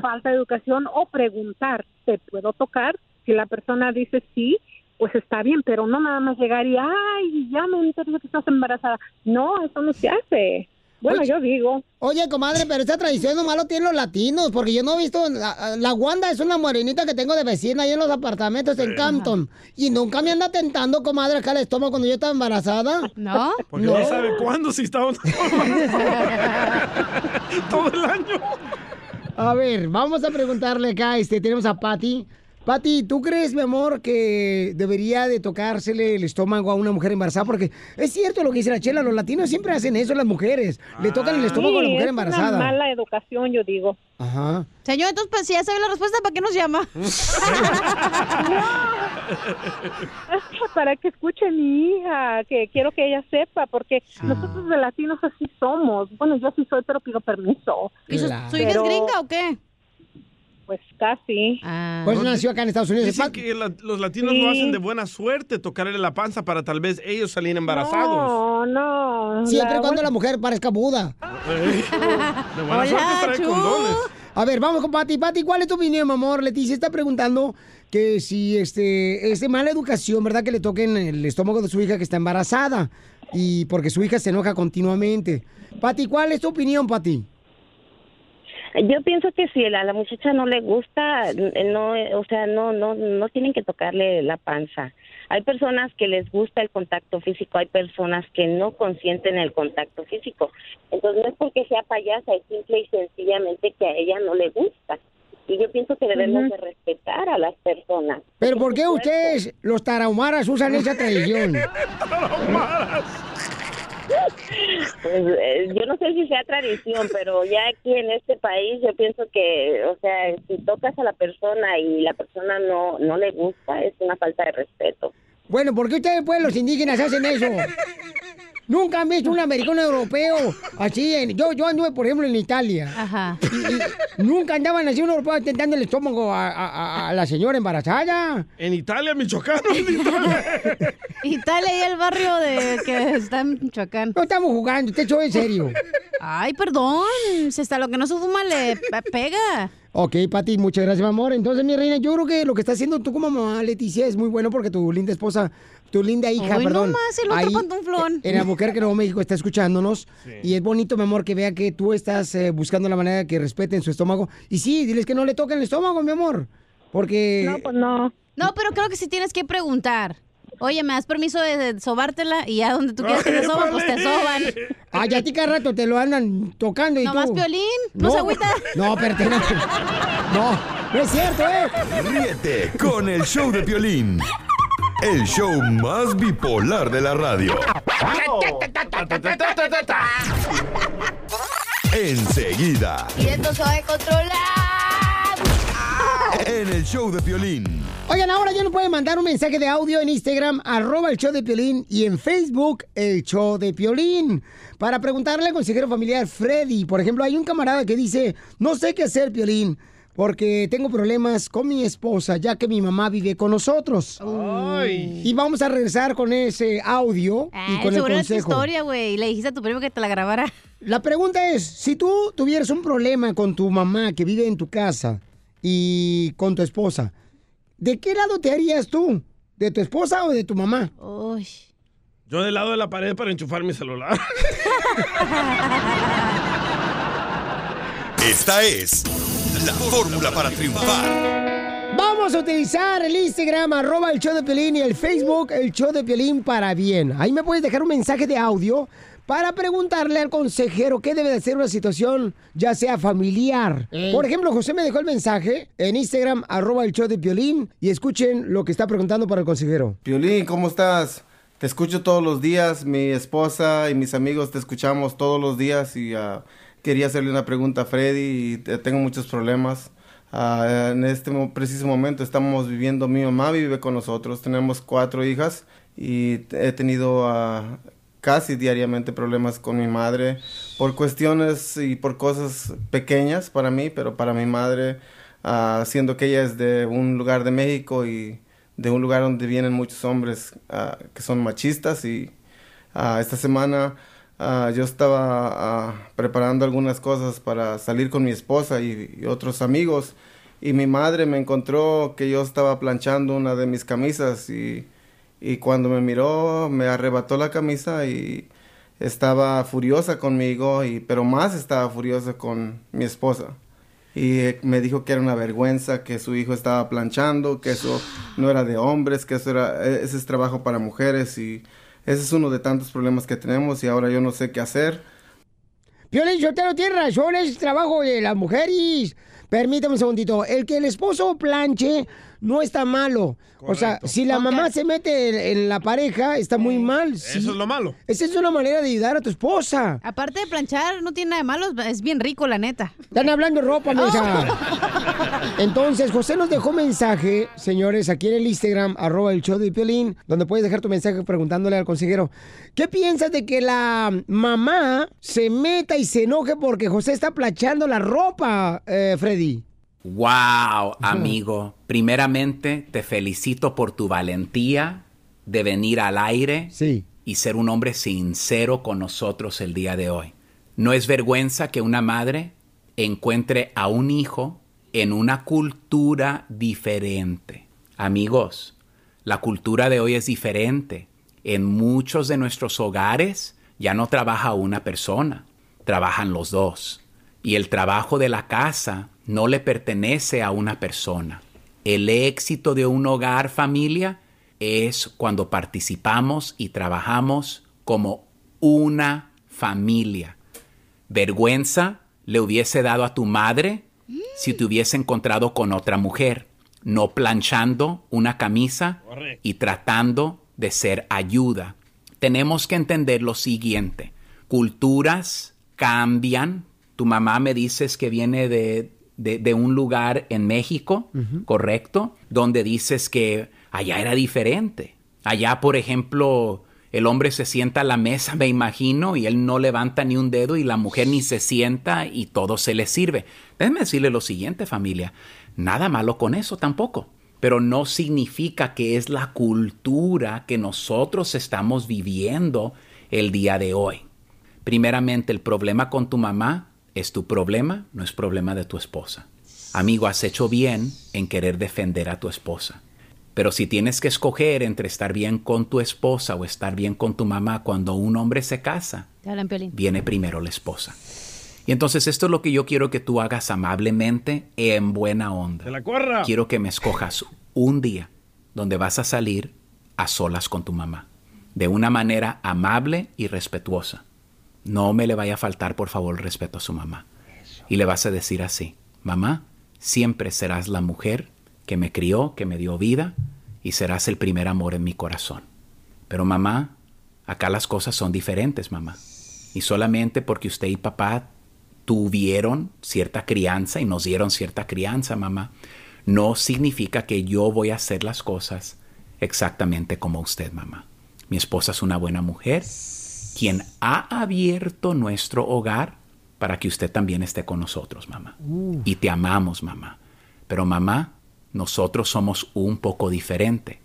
falta de educación o preguntar, ¿te puedo tocar? Si la persona dice sí, pues está bien, pero no nada más llegar y, ay, ya me enteré que estás embarazada. No, eso no se hace. Bueno, Oye, yo digo. Oye, comadre, pero esta tradición nomás lo tienen los latinos, porque yo no he visto. La, la Wanda es una morenita que tengo de vecina ahí en los apartamentos en Campton. Y nunca me anda tentando, comadre, acá el estómago cuando yo estaba embarazada. ¿No? Porque no, sabe cuándo si está todo el año. A ver, vamos a preguntarle acá, este, tenemos a Patty. Patty, ¿tú crees, mi amor, que debería de tocársele el estómago a una mujer embarazada? Porque es cierto lo que dice la chela, los latinos siempre hacen eso, las mujeres. Le tocan el estómago a la mujer es una embarazada. mala educación, yo digo. Ajá. Señor, entonces, pues si ya sabe la respuesta, ¿para qué nos llama? Para que escuche mi hija, que quiero que ella sepa, porque nosotros de latinos así somos. Bueno, yo sí soy, pero pido permiso. ¿Y su, Claro. su hija es gringa o qué? Pues casi. Pues nació acá en Estados Unidos. Dicen que la- los latinos Sí. lo hacen de buena suerte, tocarle la panza para tal vez ellos salir embarazados. No, no. Siempre la- cuando la mujer parezca Buda. Eh, De buena suerte trae condones. A ver, vamos con Pati. Pati, ¿cuál es tu opinión, mi amor? Leticia está preguntando que si este es de mala educación, ¿verdad? Que le toquen el estómago de su hija que está embarazada. Y porque su hija se enoja continuamente. Pati, ¿cuál es tu opinión, Pati? Yo pienso que si a la, muchacha no le gusta, no, eh, o sea, no, no, no tienen que tocarle la panza. Hay personas que les gusta el contacto físico, hay personas que no consienten el contacto físico. Entonces no es porque sea payasa, es simple y sencillamente que a ella no le gusta. Y yo pienso que debemos de respetar a las personas. ¿Pero por qué ustedes, los tarahumaras, usan esa tradición? Pues, eh, yo no sé si sea tradición, pero ya aquí en este país yo pienso que, o sea, si tocas a la persona y la persona no no le gusta, es una falta de respeto. Bueno, ¿por qué ustedes, pues, los indígenas hacen eso? Nunca han visto un americano europeo así. En, yo, yo anduve, por ejemplo, en Italia. Ajá. Y, y nunca andaban así un europeo tentando el estómago a, a- a- a la señora embarazada. En Italia, Michoacán. Italia y el barrio de que está en Michoacán. No estamos jugando, te estoy en serio. Ay, perdón. Si hasta lo que no se fuma le pe- pega. Ok, Pati, muchas gracias, mi amor. Entonces, mi reina, yo creo que lo que está haciendo tú como mamá, Leticia, es muy bueno porque tu linda esposa, tu linda hija, Hoy perdón. nomás el otro ahí, pantuflón. En Albuquerque, Nuevo México, está escuchándonos. Y es bonito, mi amor, que vea que tú estás eh, buscando la manera de que respeten su estómago. Y sí, diles que no le toquen el estómago, mi amor. Porque... No, pues no. No, pero creo que sí tienes que preguntar. Oye, ¿me das permiso de, sobártela? Y ya donde tú quieras que te soban, pues te soban. Ay, a ti cada rato te lo andan tocando y ¿Nomás tú... Piolín? ¿No se agüita? No, espérate, no. No, no es cierto, ¿eh? Ríete con el show de Piolín. El show más bipolar de la radio. Enseguida, Y esto se va a controlar. En el show de Piolín. Oigan, ahora ya nos pueden mandar un mensaje de audio en Instagram, arroba el show de Piolín, y en Facebook, el show de Piolín, para preguntarle al consejero familiar Freddy. Por ejemplo, hay un camarada que dice, no sé qué hacer, Piolín, porque tengo problemas con mi esposa, ya que mi mamá vive con nosotros. Y vamos a regresar con ese audio y Ay, con el seguro es tu consejo. historia, güey. Le dijiste a tu primo que te la grabara. La pregunta es, si tú tuvieras un problema con tu mamá que vive en tu casa y con tu esposa, ¿de qué lado te harías tú? ¿De tu esposa o de tu mamá? Uy. Yo del lado de la pared para enchufar mi celular. Esta es la fórmula para triunfar. Vamos a utilizar el Instagram, arroba el show de Piolín y el Facebook, el show de Piolín para bien. Ahí me puedes dejar un mensaje de audio para preguntarle al consejero qué debe de hacer una situación, ya sea familiar. Por ejemplo, José me dejó el mensaje en Instagram, arroba el show de Piolín, y escuchen lo que está preguntando para el consejero. Piolín, ¿cómo estás? Te escucho todos los días, mi esposa y mis amigos te escuchamos todos los días y ah, quería hacerle una pregunta a Freddy y te- tengo muchos problemas. Ah, en este preciso momento estamos viviendo, mi mamá vive con nosotros, tenemos cuatro hijas y he tenido ah, casi diariamente problemas con mi madre por cuestiones y por cosas pequeñas para mí, pero para mi madre, ah, siendo que ella es de un lugar de México y de un lugar donde vienen muchos hombres ah, que son machistas y ah, esta semana yo estaba preparando algunas cosas para salir con mi esposa y, y otros amigos y mi madre me encontró que yo estaba planchando una de mis camisas y, y cuando me miró me arrebató la camisa y estaba furiosa conmigo y pero más estaba furiosa con mi esposa y eh, me dijo que era una vergüenza que su hijo estaba planchando, que eso no era de hombres, que eso era eh, ese es trabajo para mujeres y ese es uno de tantos problemas que tenemos y ahora yo no sé qué hacer. Piolín, no tiene razón, es trabajo de las mujeres. Permítame un segundito. El que el esposo planche no está malo. O sea, si la mamá se mete en, en la pareja, está muy mal. Eso es lo malo. Esa es una manera de ayudar a tu esposa. Aparte de planchar, no tiene nada de malo, es bien rico, la neta. Están hablando de ropa, mensa. Entonces, José nos dejó mensaje, señores, aquí en el Instagram, arroba el show de Piolín, donde puedes dejar tu mensaje preguntándole al consejero. ¿Qué piensas de que la mamá se meta y se enoje porque José está planchando la ropa, eh, Freddy? Wow, amigo. Primeramente, te felicito por tu valentía de venir al aire y ser un hombre sincero con nosotros el día de hoy. No es vergüenza que una madre encuentre a un hijo en una cultura diferente. Amigos, la cultura de hoy es diferente. En muchos de nuestros hogares ya no trabaja una persona, trabajan los dos. Y el trabajo de la casa no le pertenece a una persona. El éxito de un hogar familia es cuando participamos y trabajamos como una familia. Vergüenza le hubiese dado a tu madre si te hubiese encontrado con otra mujer, no planchando una camisa y tratando de ser ayuda. Tenemos que entender lo siguiente. Culturas cambian. Tu mamá me dices que viene de, de- de un lugar en México, ¿correcto? Donde dices que allá era diferente. Allá, por ejemplo, el hombre se sienta a la mesa, me imagino, y él no levanta ni un dedo y la mujer ni se sienta y todo se le sirve. Déjenme decirle lo siguiente, familia. Nada malo con eso tampoco. Pero no significa que es la cultura que nosotros estamos viviendo el día de hoy. Primeramente, el problema con tu mamá es tu problema, no es problema de tu esposa. Amigo, has hecho bien en querer defender a tu esposa. Pero si tienes que escoger entre estar bien con tu esposa o estar bien con tu mamá cuando un hombre se casa, viene primero la esposa. Y entonces esto es lo que yo quiero que tú hagas amablemente, en buena onda. ¡De la corra! Quiero que me escojas un día donde vas a salir a solas con tu mamá, de una manera amable y respetuosa. No me le vaya a faltar, por favor, el respeto a su mamá. Y le vas a decir así, mamá, siempre serás la mujer que me crió, que me dio vida, y serás el primer amor en mi corazón. Pero mamá, acá las cosas son diferentes, mamá. Y solamente porque usted y papá tuvieron cierta crianza y nos dieron cierta crianza, mamá, no significa que yo voy a hacer las cosas exactamente como usted, mamá. Mi esposa es una buena mujer, quien ha abierto nuestro hogar para que usted también esté con nosotros, mamá. Y te amamos, mamá. Pero mamá, nosotros somos un poco diferente.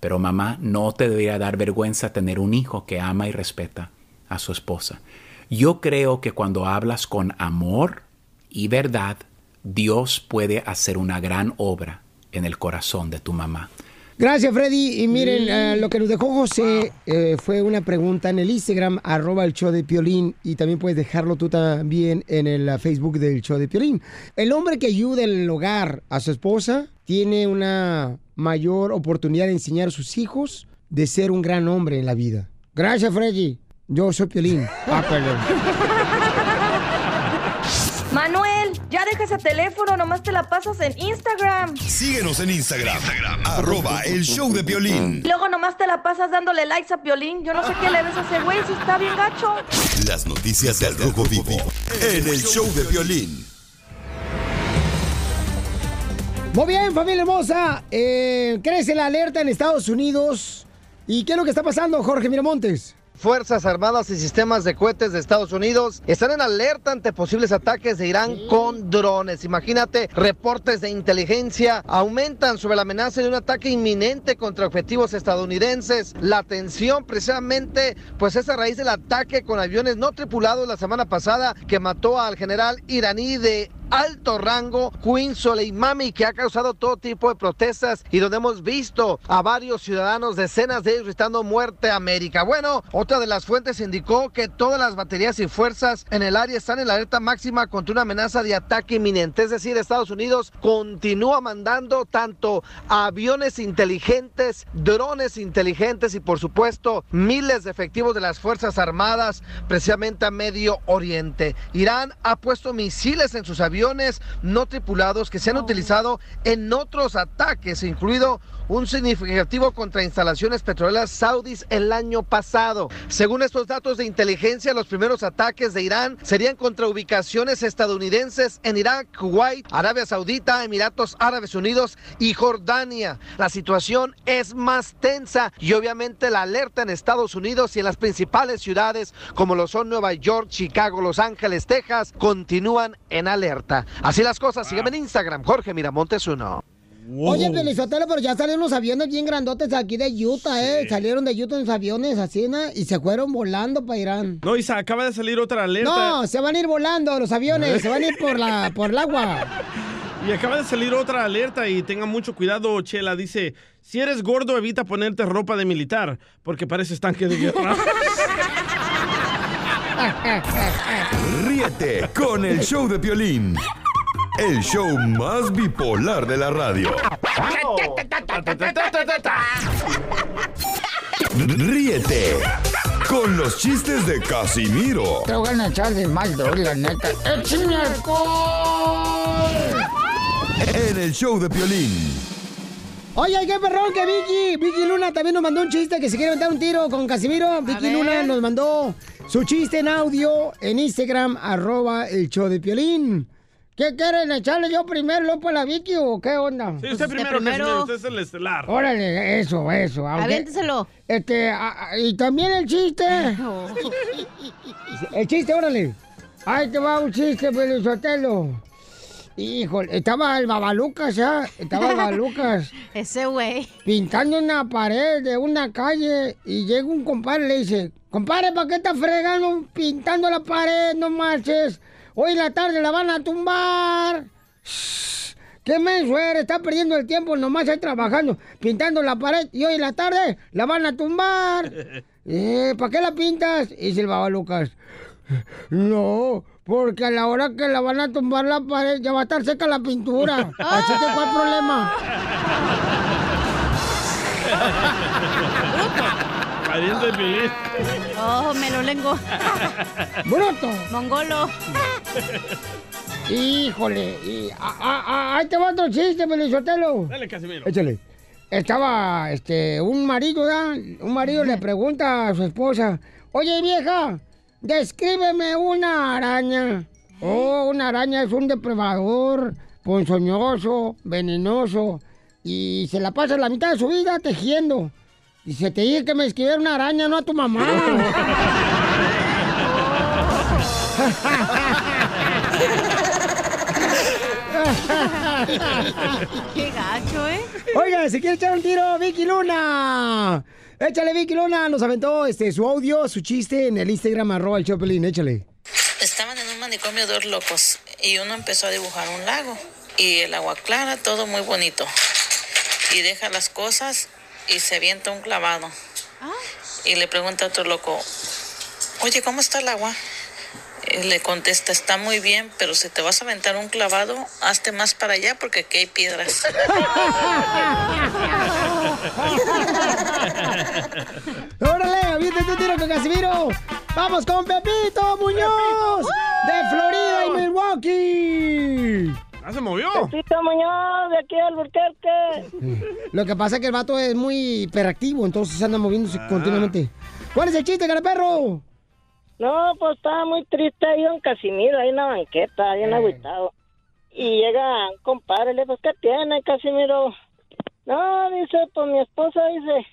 Pero mamá, no te debería dar vergüenza tener un hijo que ama y respeta a su esposa. Yo creo que cuando hablas con amor y verdad, Dios puede hacer una gran obra en el corazón de tu mamá. Gracias, Freddy. Y miren, eh, lo que nos dejó José eh, fue una pregunta en el Instagram, arroba el show de Piolín, y también puedes dejarlo tú también en el uh, Facebook del show de Piolín. El hombre que ayuda en el hogar a su esposa tiene una mayor oportunidad de enseñar a sus hijos de ser un gran hombre en la vida. Gracias, Freddy. Yo soy Piolín. Ah, ya deja ese teléfono, nomás te la pasas en Instagram. Síguenos en Instagram, arroba el show de violín. Y luego nomás te la pasas dándole likes a Piolín. Yo no sé qué le ves a ese güey si está bien gacho. Las noticias del Rojo Vivo en el show de violín. Muy bien, familia hermosa. Eh, crece la alerta en Estados Unidos. ¿Y qué es lo que está pasando, Jorge Miramontes? Fuerzas Armadas y sistemas de cohetes de Estados Unidos están en alerta ante posibles ataques de Irán con drones. Imagínate, reportes de inteligencia aumentan sobre la amenaza de un ataque inminente contra objetivos estadounidenses. La tensión precisamente pues es a raíz del ataque con aviones no tripulados la semana pasada que mató al general iraní de alto rango, Queen Soleimani, que ha causado todo tipo de protestas y donde hemos visto a varios ciudadanos, decenas de ellos gritando muerte a América. Bueno, otra de las fuentes indicó que todas las baterías y fuerzas en el área están en la alerta máxima contra una amenaza de ataque inminente. Es decir, Estados Unidos continúa mandando tanto aviones inteligentes, drones inteligentes y por supuesto miles de efectivos de las Fuerzas Armadas precisamente a Medio Oriente. Irán ha puesto misiles en sus aviones no tripulados que se han utilizado en otros ataques, incluido un significativo contra instalaciones petroleras saudis el año pasado. Según estos datos de inteligencia, los primeros ataques de Irán serían contra ubicaciones estadounidenses en Irak, Kuwait, Arabia Saudita, Emiratos Árabes Unidos y Jordania. La situación es más tensa y obviamente la alerta en Estados Unidos y en las principales ciudades como lo son Nueva York, Chicago, Los Ángeles, Texas, continúan en alerta. Así las cosas, sígueme en Instagram, Jorge Miramontes uno. Oye, Pelizotelo, pero ya salieron unos aviones bien grandotes aquí de Utah, ¿eh? Salieron de Utah unos aviones así, ¿no? Y se fueron volando para Irán. No, y se acaba de salir otra alerta. No, se van a ir volando los aviones, se van a ir por, la, por el agua. Y acaba de salir otra alerta y tenga mucho cuidado, Chela. Dice, si eres gordo, evita ponerte ropa de militar, porque pareces tanque de guerra. Ríete con el show de Piolín. El show más bipolar de la radio. Ríete con los chistes de Casimiro Te voy a echar de mal, la neta. ¡Échame alcohol! en el show de Piolín. Oye, qué perrón que Vicky, Vicky Luna también nos mandó un chiste que se quiere meter un tiro con Casimiro. Vicky Luna nos mandó su chiste en audio en Instagram, arroba el show de Piolín. ¿Qué quieren echarle yo primero, luego la Vicky o qué onda? Sí, usted primero, Casimiro, usted es el estelar. Órale, eso, eso. aunque- Aviénteselo. Este, a- a- y también el chiste. El chiste, órale. Ahí te va un chiste, Pelizotelo. Híjole, estaba el Babalucas, ¿ya? Estaba el Babalucas. Ese güey. Pintando una pared de una calle y llega un compadre y le dice, compadre, ¿para qué estás fregando pintando la pared? No marches. Hoy en la tarde la van a tumbar. ¿Qué menso eres? Está perdiendo el tiempo nomás ahí trabajando, pintando la pared y hoy en la tarde la van a tumbar. Eh, ¿Para qué la pintas? Y dice el baba Lucas. No, porque a la hora que la van a tumbar la pared ya va a estar seca la pintura. Así que, ¿cuál problema? Pariente Piolín. Oh, me lo lengo. ¡Bruto! Mongolo. Híjole, y, a- a- a- ahí te va otro chiste, Pelizotelo. Dale, Casimiro. Échale. Estaba, este, un marido, ¿verdad? Un marido le pregunta a su esposa, oye, vieja, descríbeme una araña. Oh, una araña es un depredador ponzoñoso, venenoso, y se la pasa la mitad de su vida tejiendo. Y se te dije que me escribiera una araña, no a tu mamá. Qué gacho, ¿eh? Oiga, si quiere echar un tiro, Vicky Luna. Échale, Vicky Luna. Nos aventó este, su audio, su chiste en el Instagram, arroba el Chopelín. Échale. Estaban en un manicomio dos locos y uno empezó a dibujar un lago y el agua clara, todo muy bonito. Y deja las cosas y se avienta un clavado. Y le pregunta a otro loco, oye, ¿cómo está el agua? Y le contesta, está muy bien, pero si te vas a aventar un clavado, hazte más para allá porque aquí hay piedras. ¡Órale! ¡Aviéntate un tiro con Casimiro! ¡Vamos con Pepito Muñoz! ¡De Florida y Milwaukee! ¿Ah, se movió? Pepito Muñoz, de aquí al Burquerque. Lo que pasa es que el vato es muy hiperactivo, entonces anda moviéndose continuamente. ¿Cuál es el chiste, cara perro? No, pues estaba muy triste ahí don Casimiro, ahí en la banqueta, bien agüitado. Y llega un compadre, le dice, pues, ¿qué tiene, Casimiro? No, dice, pues mi esposa dice,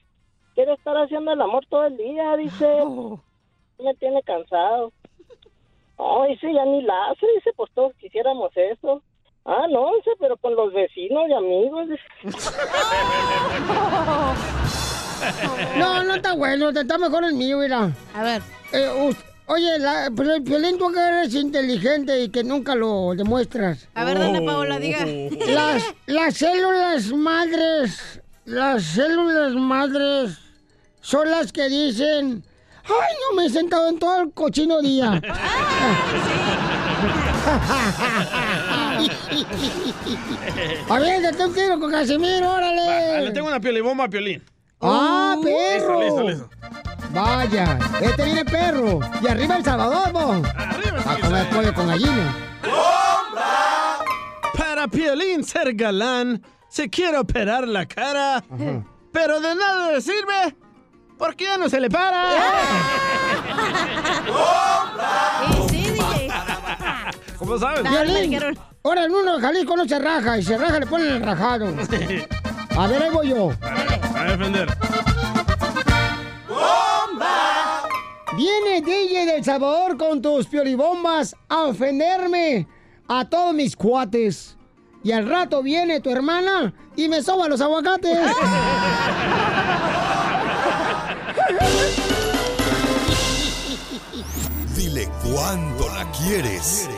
quiere estar haciendo el amor todo el día, dice, me tiene cansado. No, dice, ya ni la hace, dice, pues todos quisiéramos eso. Ah, no, pero con los vecinos y amigos. No, no está bueno, está mejor el mío, mira. A ver. oye, la, pero el Piolín, tú que eres inteligente y que nunca lo demuestras. A ver, dona Paola, diga. Las, las células madres, las células madres son las que dicen, ay, no me he sentado en todo el cochino día. A ver, date un tiro con Casimiro, Va, órale. le tengo una piolibomba a Piolín. ¡Ah, perro! Listo, listo, listo. Vaya, este viene perro. Y arriba El Salvador, bo. A comer pollo con gallina. Para Piolín ser galán, se quiere operar la cara, pero de nada le sirve, porque ya no se le para. ¿Cómo sabes? Violín, ahora el uno de Jalisco no se raja y se raja le ponen el rajado. A ver, ahí voy yo. A defender. Viene DJ del Salvador con tus piolibombas a ofenderme a todos mis cuates. Y al rato viene tu hermana y me soba los aguacates. Dile cuándo la quieres.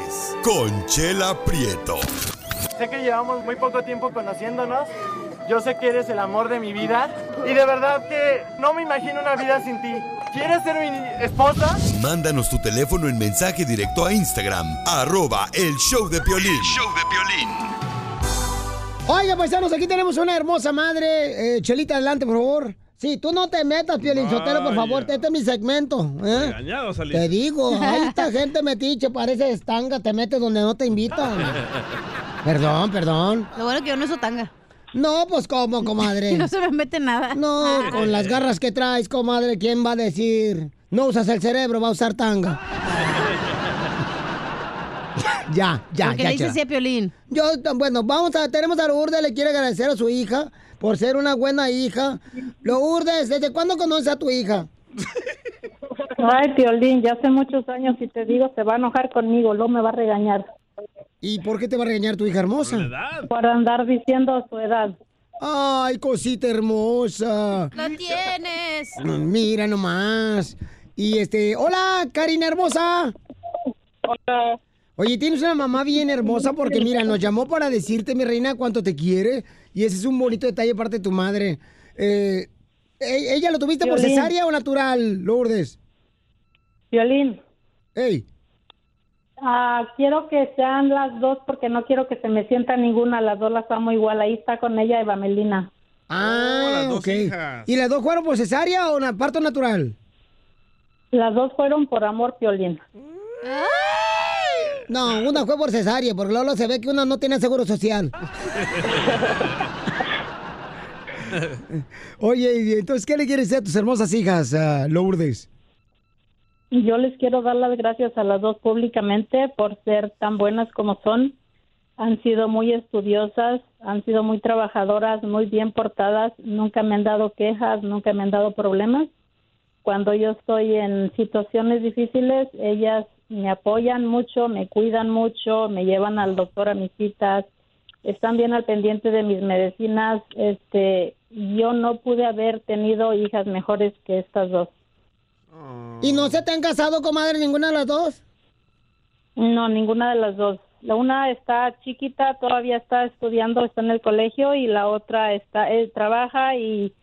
Conchela Prieto. Sé que llevamos muy poco tiempo conociéndonos. Yo sé que eres el amor de mi vida. Y de verdad que no me imagino una vida sin ti. ¿Quieres ser mi esposa? Mándanos tu teléfono en mensaje directo a Instagram, arroba el show de Piolín. Oiga, paisanos, aquí tenemos una hermosa madre. Eh, Chelita, adelante, por favor. Sí, tú no te metas, Piolín Sotelo, por favor. Este es mi segmento. ¿eh? Te digo, ahí esta gente metiche, parece estanga, te metes donde no te invitan. Perdón, perdón. Lo bueno que yo no uso tanga. No, pues cómo, comadre. No se me mete nada. No, con las garras que traes, comadre, ¿quién va a decir? No usas el cerebro, va a usar tanga. ya, ya, ¿Por qué ya. le dices a Piolín? Yo, bueno, vamos a, tenemos a Lourdes, le quiere agradecer a su hija por ser una buena hija. Lourdes, ¿desde cuándo conoces a tu hija? Ay, Piolín, ya hace muchos años y te digo, se va a enojar conmigo, luego me va a regañar. ¿Y por qué te va a regañar tu hija hermosa? Por andar diciendo su edad. Ay, cosita hermosa. ¡Lo tienes! Mira nomás. Y este, hola, Karina hermosa. Hola. Oye, tienes una mamá bien hermosa porque mira, nos llamó para decirte, mi reina, cuánto te quiere. Y ese es un bonito detalle parte de tu madre. Eh, ¿e- ¿Ella lo tuviste por cesárea o natural, Lourdes? Violín. Ey. Ah, quiero que sean las dos porque no quiero que se me sienta ninguna. Las dos las amo igual. Ahí está con ella Eva Melina. Ah, ok. ¿Y las dos fueron por cesárea o parto natural? Las dos fueron por amor, Piolín. No, una fue por cesárea, porque luego se ve que una no tiene seguro social. Oye, entonces, ¿qué le quieres decir a tus hermosas hijas, ah, Lourdes? Yo les quiero dar las gracias a las dos públicamente por ser tan buenas como son. Han sido muy estudiosas, han sido muy trabajadoras, muy bien portadas, nunca me han dado quejas, nunca me han dado problemas. Cuando yo estoy en situaciones difíciles, ellas me apoyan mucho, me cuidan mucho, me llevan al doctor a mis citas, están bien al pendiente de mis medicinas. Este, yo no pude haber tenido hijas mejores que estas dos. ¿Y no se te han casado, comadre, ninguna de las dos? No, ninguna de las dos. La una está chiquita, todavía está estudiando, está en el colegio y la otra está, él trabaja y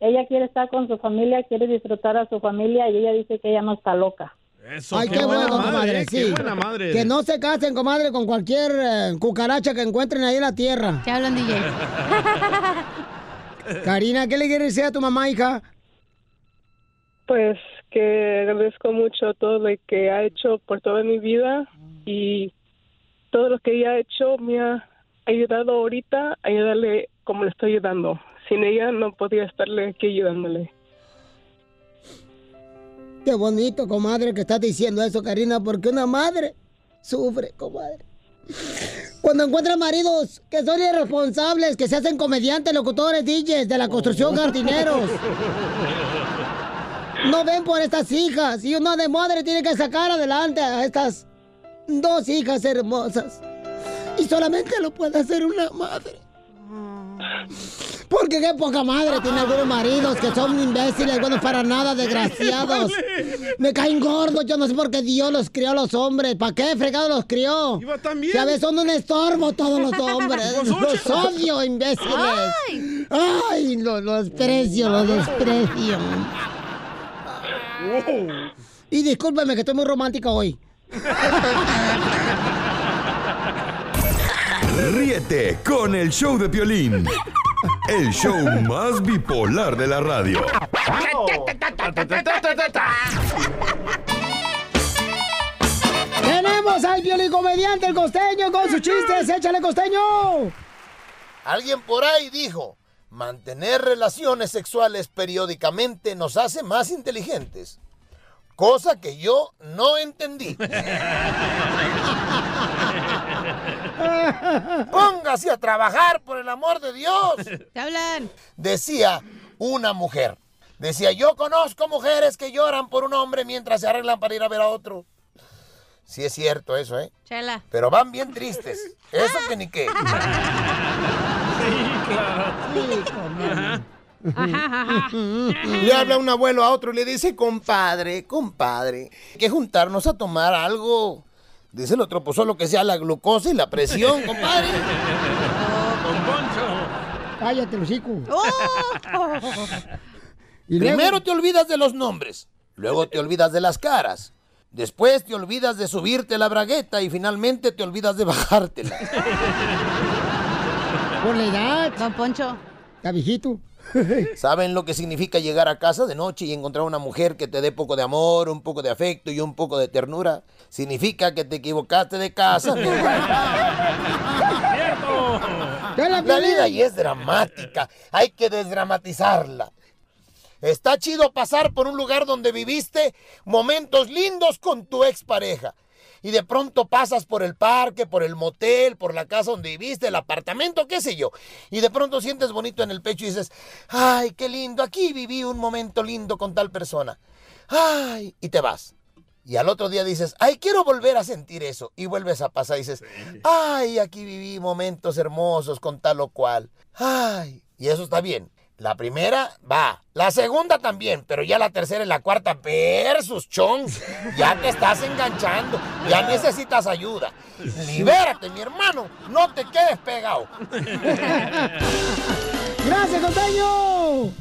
ella quiere estar con su familia, quiere disfrutar a su familia y ella dice que ella no está loca. Eso, Ay, qué, buena bueno, madre, comadre, eh, qué sí. buena madre Que no se casen, comadre, con cualquier eh, cucaracha que encuentren ahí en la tierra. ¿Qué hablan, DJ? Karina, ¿qué le quieres decir a tu mamá, hija? Pues que agradezco mucho todo lo que ha hecho por toda mi vida y todo lo que ella ha hecho me ha ayudado ahorita a ayudarle como le estoy ayudando. Sin ella no podía estarle aquí ayudándole. Qué bonito, comadre, que estás diciendo eso, Karina, porque una madre sufre, comadre. Cuando encuentra maridos que son irresponsables, que se hacen comediantes, locutores, DJs de la construcción, jardineros. No ven por estas hijas. Y una de madre tiene que sacar adelante a estas dos hijas hermosas. Y solamente lo puede hacer una madre. Porque qué poca madre tiene algunos maridos que son imbéciles, buenos para nada, desgraciados. Me caen gordos, yo no sé por qué Dios los crió a los hombres. ¿Para qué fregado los crió? también. Si a veces son un estorbo todos los hombres. Pues, los odio, imbéciles. Ay, los, los desprecio, los desprecio. Y discúlpeme que estoy muy romántica hoy. Ríete con el show de Piolín. El show más bipolar de la radio. Tenemos al comediante el costeño con sus chistes. ¡Échale, costeño! Alguien por ahí dijo, mantener relaciones sexuales periódicamente nos hace más inteligentes. Cosa que yo no entendí. Póngase a trabajar, por el amor de Dios. ¿Qué hablan? Decía una mujer. Decía, yo conozco mujeres que lloran por un hombre mientras se arreglan para ir a ver a otro. Sí es cierto eso, ¿eh? Chela. Pero van bien tristes. Eso que ni qué. Le habla un abuelo a otro y le dice, compadre, compadre, hay que juntarnos a tomar algo. Dice el otro, pues solo que sea la glucosa y la presión, compadre. Cállate, hocico. Primero te olvidas de los nombres, luego te olvidas de las caras, después te olvidas de subirte la bragueta y finalmente te olvidas de bajártela. Por la edad. Don Poncho. Está viejito. ¿Saben lo que significa llegar a casa de noche y encontrar una mujer que te dé poco de amor, un poco de afecto y un poco de ternura? Significa que te equivocaste de casa. La vida y es dramática. Hay que desdramatizarla. Está chido pasar por un lugar donde viviste momentos lindos con tu expareja. Y de pronto pasas por el parque, por el motel, por la casa donde viviste, el apartamento, qué sé yo. Y de pronto sientes bonito en el pecho y dices, ay, qué lindo, aquí viví un momento lindo con tal persona. Ay, y te vas. Y al otro día dices, ay, quiero volver a sentir eso. Y vuelves a pasar y dices, ay, aquí viví momentos hermosos con tal o cual. Ay, y eso está bien. La primera va, la segunda también, pero ya la tercera y la cuarta versus chong. Ya te estás enganchando, ya necesitas ayuda. Libérate, mi hermano, no te quedes pegado. ¡Gracias, Costeño!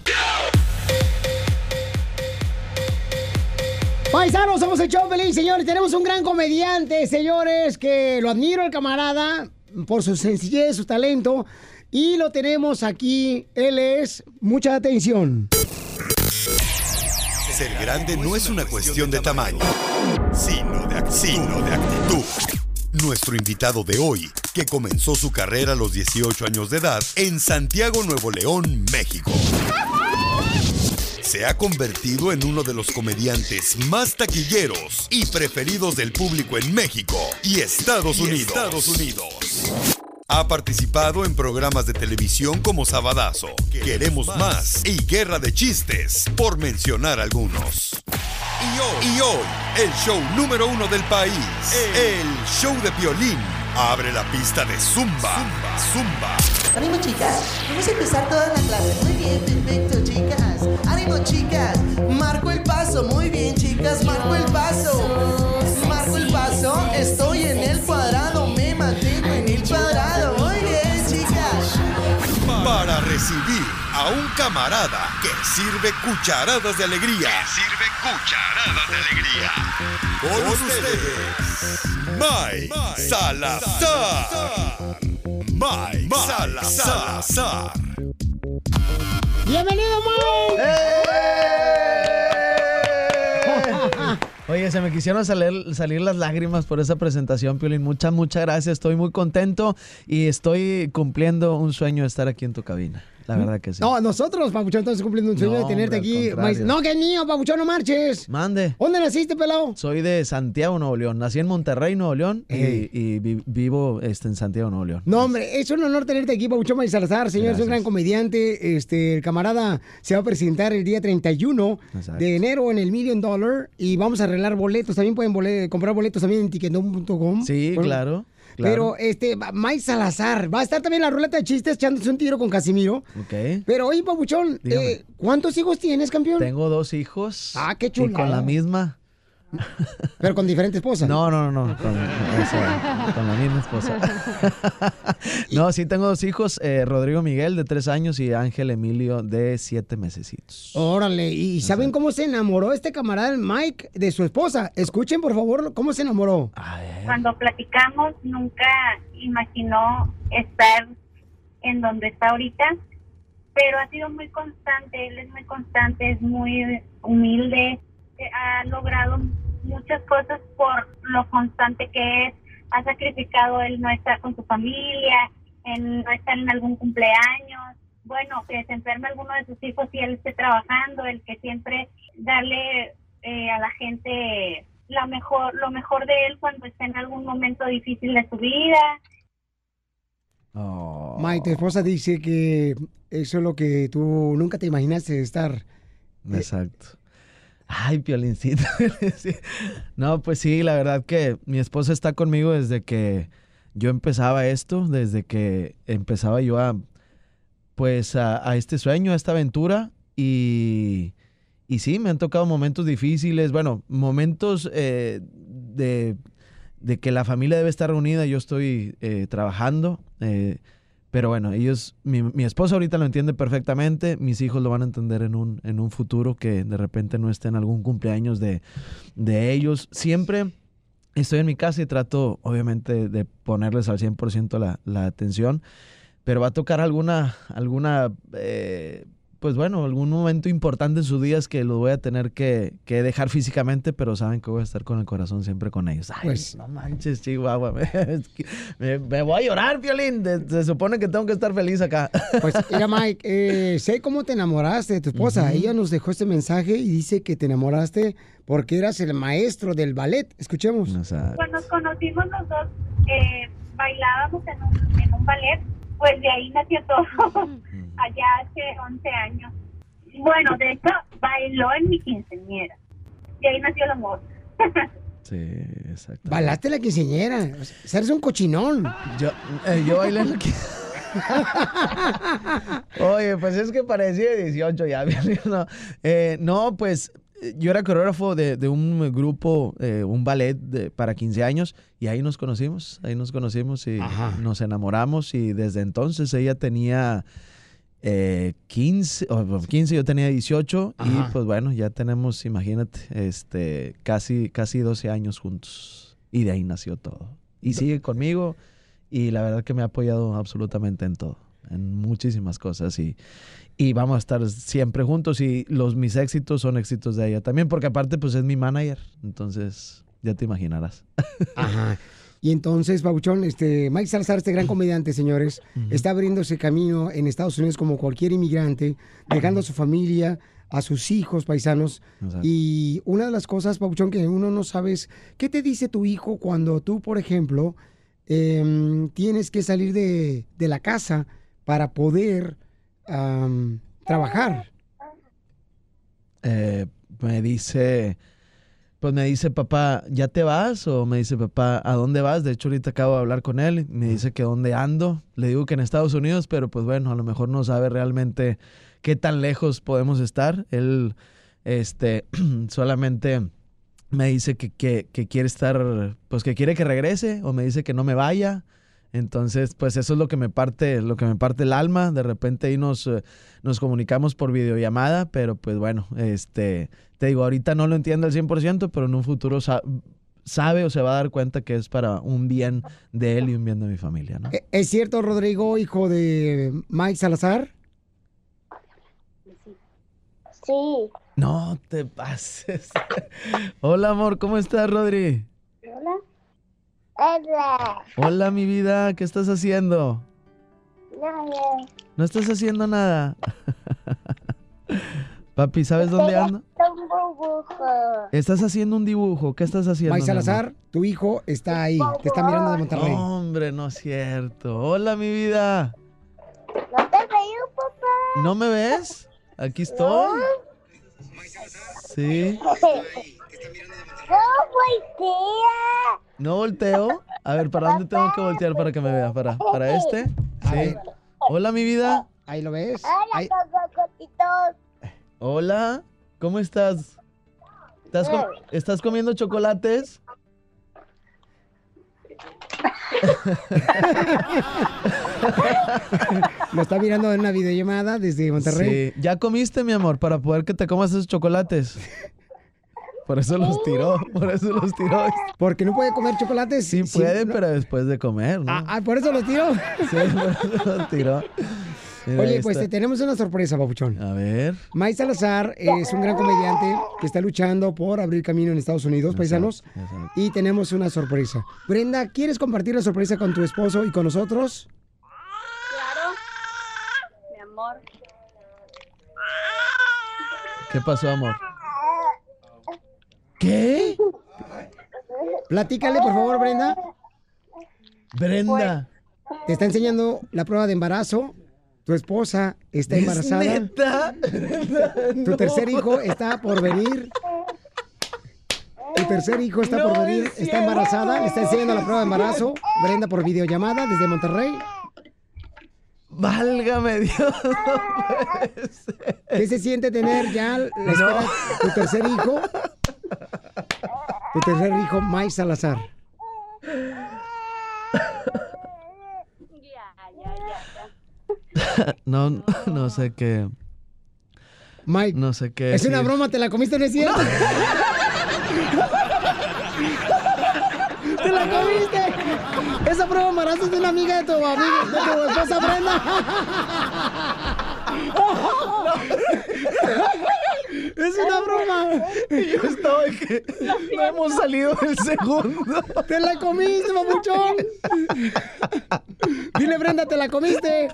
Paisanos, somos el show feliz, señores. Tenemos un gran comediante, señores, que lo admiro el camarada por su sencillez, su talento. Y lo tenemos aquí. Él es, mucha atención. Ser grande no es una cuestión de tamaño, sino de, act- sino de actitud. Nuestro invitado de hoy, que comenzó su carrera a los 18 años de edad en Santiago, Nuevo León, México. Se ha convertido en uno de los comediantes más taquilleros y preferidos del público en México y Estados Y Unidos. Estados Unidos. Ha participado en programas de televisión como Sabadazo, Queremos Más y Guerra de Chistes, por mencionar algunos. Y hoy, y hoy, el show número uno del país, el show de violín, abre la pista de Zumba. Zumba, Zumba. Ánimo chicas, vamos a empezar toda la clase. Muy bien, perfecto chicas. Ánimo chicas, marco el paso. Muy bien chicas, marco el paso. Recibir a un camarada que sirve cucharadas de alegría. sirve cucharadas de alegría. Con ustedes, Mike Salazar. Mike Salazar. ¡Bienvenido, Oye, se me quisieron salir, salir las lágrimas por esa presentación, Piolín. Muchas, muchas gracias. Estoy muy contento y estoy cumpliendo un sueño de estar aquí en tu cabina. La verdad que sí. No, nosotros, Papuchón, estamos cumpliendo un sueño No, de tenerte hombre, aquí. No, que niño, Papuchón, no marches. Mande. ¿Dónde naciste, pelado? Soy de Santiago, Nuevo León. Nací en Monterrey, Nuevo León y- Ey. y, vi- vivo este, en Santiago, Nuevo León. No, hombre, es un honor tenerte aquí, Pabuchón Maíz Salazar, señor, es un gran comediante. Este, el camarada se va a presentar el día 31 Exacto. de enero en el Million Dollar y vamos a arreglar boletos. También pueden comprar boletos también en tiquetón.com. Sí, Bueno, claro. Claro. Pero, este, Maíz Salazar, va a estar también la ruleta de chistes echándose un tiro con Casimiro. Ok. Pero, oye, Pabuchón, eh, ¿cuántos hijos tienes, campeón? Tengo dos hijos. Ah, qué Y con la misma. Pero con diferentes esposas. No, no, no, no, con, esa, con la misma esposa. no, sí tengo dos hijos, eh, Rodrigo Miguel de tres años y Ángel Emilio de siete mesecitos. Órale, ¿y saben cómo se enamoró este camarada el Mike de su esposa? Escuchen, por favor, cómo se enamoró. Cuando platicamos nunca imaginó estar en donde está ahorita, pero ha sido muy constante, él es muy constante, es muy humilde, ha logrado muchas cosas por lo constante que es, ha sacrificado el no estar con su familia, en no estar en algún cumpleaños, bueno, que se enferme alguno de sus hijos y él esté trabajando, el que siempre darle eh, a la gente la mejor, lo mejor de él cuando esté en algún momento difícil de su vida. Mike, tu esposa dice que eso es lo que tú nunca te imaginaste estar. Exacto. Ay, Piolincito. No, pues sí, la verdad que mi esposa está conmigo desde que yo empezaba esto, desde que empezaba yo a, pues, a, a este sueño, a esta aventura. Y, y sí, me han tocado momentos difíciles, bueno, momentos eh, de, de que la familia debe estar reunida. Yo estoy eh, trabajando. eh, pero bueno, ellos, mi, mi esposa ahorita lo entiende perfectamente, mis hijos lo van a entender en un, en un futuro que de repente no esté en algún cumpleaños de, de ellos. Siempre estoy en mi casa y trato, obviamente, de ponerles al 100% la, la atención, pero va a tocar alguna, alguna eh, pues bueno, algún momento importante en sus días que los voy a tener que, que dejar físicamente, pero saben que voy a estar con el corazón siempre con ellos. Ay, Pues- no manches, Chihuahua. Me, me voy a llorar, Violín. Se supone que tengo que estar feliz acá. Pues mira, Mike, eh, sé cómo te enamoraste de tu esposa. Ella nos dejó este mensaje y dice que te enamoraste porque eras el maestro del ballet. Escuchemos. Cuando nos conocimos los dos, eh, bailábamos en un, en un ballet, pues de ahí nació todo, allá hace 11 años. Bueno, de hecho, bailó en mi quinceañera. De ahí nació el amor. Sí, exacto. Balaste la quinceañera. O sea, eres un cochinón. Yo, eh, yo bailé en la Oye, pues es que parecía 18 ya. no, Eh, no, pues eh, yo era coreógrafo de, de un grupo, eh, un ballet de- para 15 años y ahí nos conocimos, ahí nos conocimos y nos enamoramos y desde entonces ella tenía eh, 15, o 15, yo tenía 18 Ajá. y pues bueno, ya tenemos, imagínate, este, casi, casi 12 años juntos y de ahí nació todo. Y sigue conmigo y la verdad que me ha apoyado absolutamente en todo, en muchísimas cosas y, y vamos a estar siempre juntos y los mis éxitos son éxitos de ella también porque aparte pues es mi manager, entonces ya te imaginarás. Ajá. Y entonces, Pabuchón, este, Mike Salazar, este gran comediante, señores, está abriéndose camino en Estados Unidos como cualquier inmigrante, dejando a su familia, a sus hijos paisanos. Exacto. Y una de las cosas, Pabuchón, que uno no sabe es, ¿qué te dice tu hijo cuando tú, por ejemplo, em, tienes que salir de, de la casa para poder trabajar? Eh, me dice, pues me dice papá, ¿ya te vas? O me dice papá, ¿a dónde vas? De hecho ahorita acabo de hablar con él, me dice que dónde ando. Le digo que en Estados Unidos, pero pues bueno, a lo mejor no sabe realmente qué tan lejos podemos estar. Él, este, solamente me dice que, que, que quiere estar, pues que quiere que regrese o me dice que no me vaya. Entonces, pues eso es lo que me parte, lo que me parte el alma. De repente ahí nos, eh, nos comunicamos por videollamada, pero pues bueno, este, te digo, ahorita no lo entiendo al 100%, pero en un futuro sa- sabe o se va a dar cuenta que es para un bien de él y un bien de mi familia, ¿no? ¿E- ¿Es cierto, Rodrigo, hijo de Mike Salazar? Sí. No te pases. Hola, amor, ¿cómo estás, Rodri? Hola. Hola. Hola, mi vida, ¿qué estás haciendo? Nada. ¿No estás haciendo nada? Papi, ¿sabes dónde ando? Un dibujo. Estás haciendo un dibujo. ¿Qué estás haciendo? Amor? Salazar, tu hijo está ahí, te está mirando de Monterrey. Hombre, no es cierto. Hola, mi vida. No te veo, papá. ¿No me ves? Aquí estoy. Sí. No, voltea. ¿No volteo? A ver, ¿para dónde tengo que voltear para que me vea? ¿Para, para este? Sí. Hola, mi vida. Ahí lo ves. Hola, cocotitos. Hola. ¿Cómo estás? ¿Estás, com- ¿Estás comiendo chocolates? Lo está mirando en una videollamada desde Monterrey. Sí. ¿Ya comiste, mi amor, para poder que te comas esos chocolates? Por eso los tiró, por eso los tiró. Porque no puede comer chocolates. Sí puede, pero después de comer, ¿no? Ah, ah, por eso los tiró. Sí, por eso los tiró. Mira, Oye, pues te tenemos una sorpresa, papuchón. A ver. Mike Salazar es un gran comediante que está luchando por abrir camino en Estados Unidos, paisanos. Y tenemos una sorpresa. Brenda, ¿quieres compartir la sorpresa con tu esposo y con nosotros? Claro. Mi amor. ¿Qué pasó, amor? ¿Qué? Platícale, por favor, Brenda. Brenda. Te está enseñando la prueba de embarazo. Tu esposa está ¿Es embarazada. neta? Tu No. tercer hijo está por venir. Tu tercer hijo está No por venir. es Está embarazada. Le está enseñando la prueba de embarazo. Brenda por videollamada desde Monterrey. Válgame Dios. ¿Qué se siente tener ya la espera, tu tercer hijo? Tu tercer hijo, Mike Salazar. No, no sé qué. Mike. No sé qué. Es una broma, ¿te la comiste, no es cierto? ¡Te la comiste! Esa prueba embarazo es de una amiga de tu amiga, de tu esposa Brenda. ¡Es una broma! Y yo estaba de que no hemos salido del segundo. ¡Te la comiste, mamuchón! Dile, Brenda, ¿te la comiste?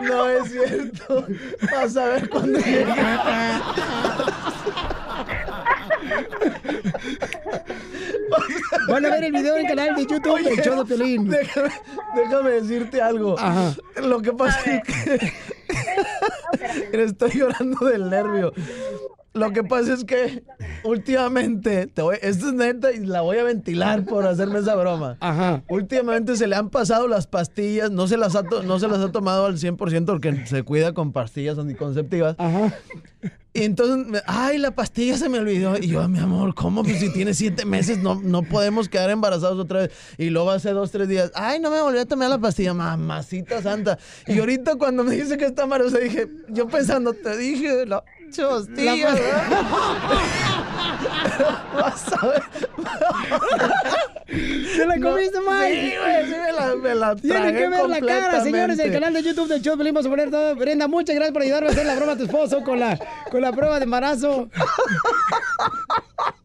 No es cierto. Vas a ver cuando llegue. Van a ver el video en el canal de YouTube Oye, show de Pelín. Déjame, déjame decirte algo. Ajá. Lo que pasa es que. Estoy llorando del nervio. Lo que pasa es que últimamente, te voy, esto es neta y la voy a ventilar por hacerme esa broma. Ajá. Últimamente se le han pasado las pastillas, no se las ha, to- no se las ha tomado al 100% porque se cuida con pastillas anticonceptivas. Ajá. Y entonces, ay, la pastilla se me olvidó. Y yo, mi amor, ¿cómo? Pues si tiene siete meses, no, no podemos quedar embarazados otra vez. Y luego hace dos, tres días, ay, no me volví a tomar la pastilla, mamacita santa. Y ahorita cuando me dice que está embarazada, dije, yo pensando, te dije, la pas- ¿verdad? Vas a ver. ¿Te la No, comiste, Mike? Sí, güey, sí me la, me la Tienen tragué que ver la cara, señores, completamente. canal de YouTube del show. Vamos a poner todo. Brenda, muchas gracias por ayudarme a hacer la broma a tu esposo con la, con la prueba de embarazo.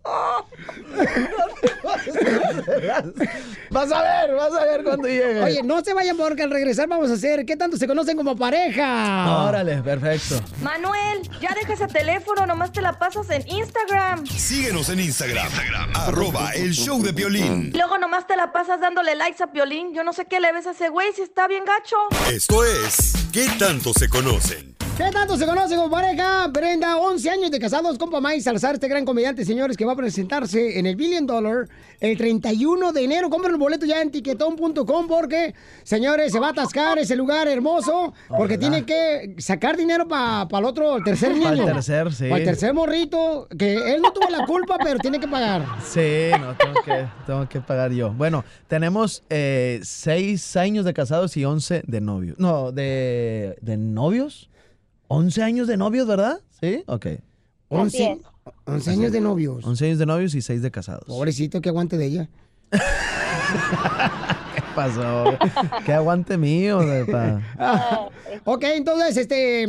Vas a ver, vas a ver cuando llegue. Oye, no se vayan porque al regresar vamos a hacer ¿Qué tanto se conocen como pareja? Órale, perfecto. Manuel, ya deja ese teléfono, nomás te la pasas en Instagram. Síguenos en Instagram, arroba el show de violín. Y luego nomás te la pasas dándole likes a Piolín. Yo no sé qué le ves a ese güey si está bien gacho. Esto es ¿Qué tanto se conocen? ¿Qué tanto se conocen como pareja? Brenda, 11 años de casados, compa Mike Salazar, este gran comediante, señores, que va a presentarse en el Billion Dollar el 31 de enero. Compren el boleto ya en tiquetón.com porque, señores, se va a atascar ese lugar hermoso porque tiene que sacar dinero para el otro, el tercer niño. Para el tercer, sí. Para el tercer morrito, que él no tuvo la culpa, pero tiene que pagar. Sí, no, tengo que, tengo que pagar yo. Bueno, tenemos eh, seis años de casados y 11 de novios. No, de, de novios. 11 años de novios, ¿verdad? Sí, ok. 11, 11 años de novios. 11 años de novios y 6 de casados. Pobrecito, que aguante de ella. ¿Qué pasó? Qué aguante mío. Ah, ok, entonces, este.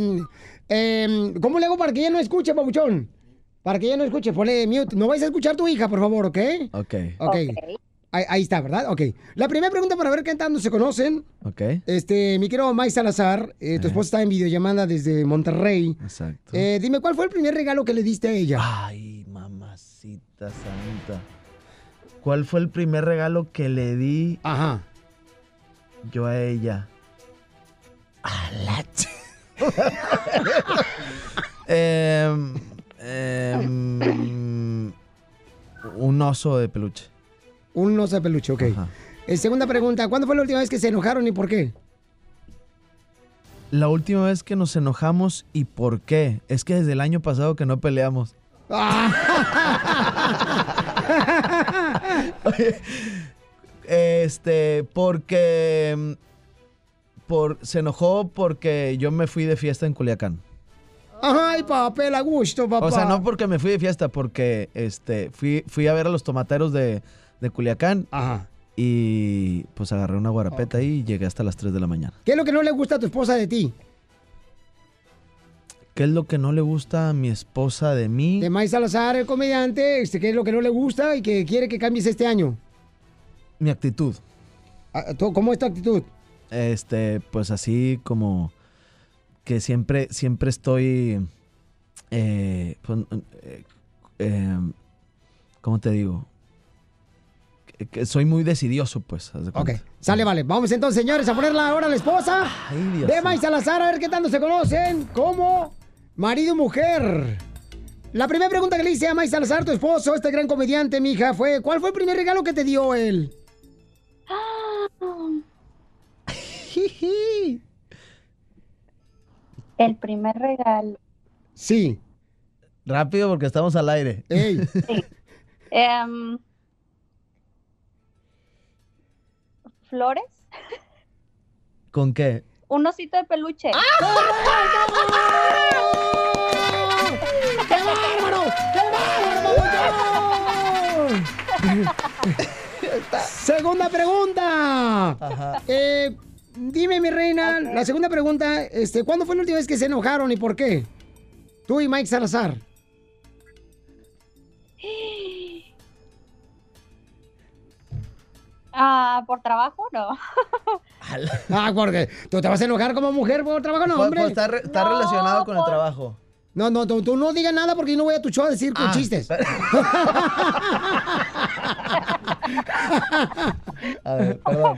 em, ¿Cómo le hago para que ella no escuche, pabuchón? Para que ella no escuche, ponle mute. No vais a escuchar tu hija, por favor, ¿ok? Ok, Ok. Ahí, ahí está, ¿verdad? Ok. La primera pregunta para ver qué tanto se conocen. ok. Este, mi querido Mike Salazar, eh, tu esposa está en videollamada desde Monterrey. Exacto. Eh, dime, ¿cuál fue el primer regalo que le diste a ella? Ay, mamacita santa. ¿Cuál fue el primer regalo que le di Ajá. yo a ella? A la ch- Em, em, un oso de peluche. Un oso de peluche, ok. Eh, segunda pregunta, ¿cuándo fue la última vez que se enojaron y por qué? La última vez que nos enojamos y por qué. Es que desde el año pasado que no peleamos. Oye, este, porque mm, por, se enojó porque yo me fui de fiesta en Culiacán. Ay, papel, a gusto, papá. O sea, no porque me fui de fiesta, porque este, fui, fui a ver a los tomateros de, de Culiacán. Ajá. Y pues agarré una guarapeta ahí y llegué hasta las 3 de la mañana. ¿Qué es lo que no le gusta a tu esposa de ti? ¿Qué es lo que no le gusta a mi esposa de mí? De Mike Salazar, el comediante, este, ¿qué es lo que no le gusta y que quiere que cambies este año? Mi actitud. Ah, ¿tú- ¿Cómo es tu actitud? Este, pues así como que siempre, siempre estoy, eh, pues, eh, eh, ¿cómo te digo? Que, soy muy decidioso, pues. de Ok, sale, vale. Vamos entonces, señores, a ponerla ahora a la esposa Dios de Mike Salazar, a ver qué tanto se conocen como marido y mujer. La primera pregunta que le hice a Mike Salazar, tu esposo, este gran comediante, mija, fue, ¿cuál fue el primer regalo que te dio él? El primer regalo. Sí. Rápido porque estamos al aire. Ey. Em, Flores. ¿Con qué? Un osito de peluche. ¡Qué bárbaro! ¡Qué bárbaro, Segunda pregunta. Eh, dime, mi reina, la segunda pregunta, este, ¿cuándo fue la última vez que se enojaron y por qué? Tú y Mike Salazar. Ah, ¿por trabajo? No. Ah, porque tú te vas a enojar como mujer por trabajo, no, Pues- hombre. pues está re- está relacionado con el trabajo. No, no, tú, tú no digas nada porque yo no voy a tu show a decir con Ah, chistes. A ver, perdón.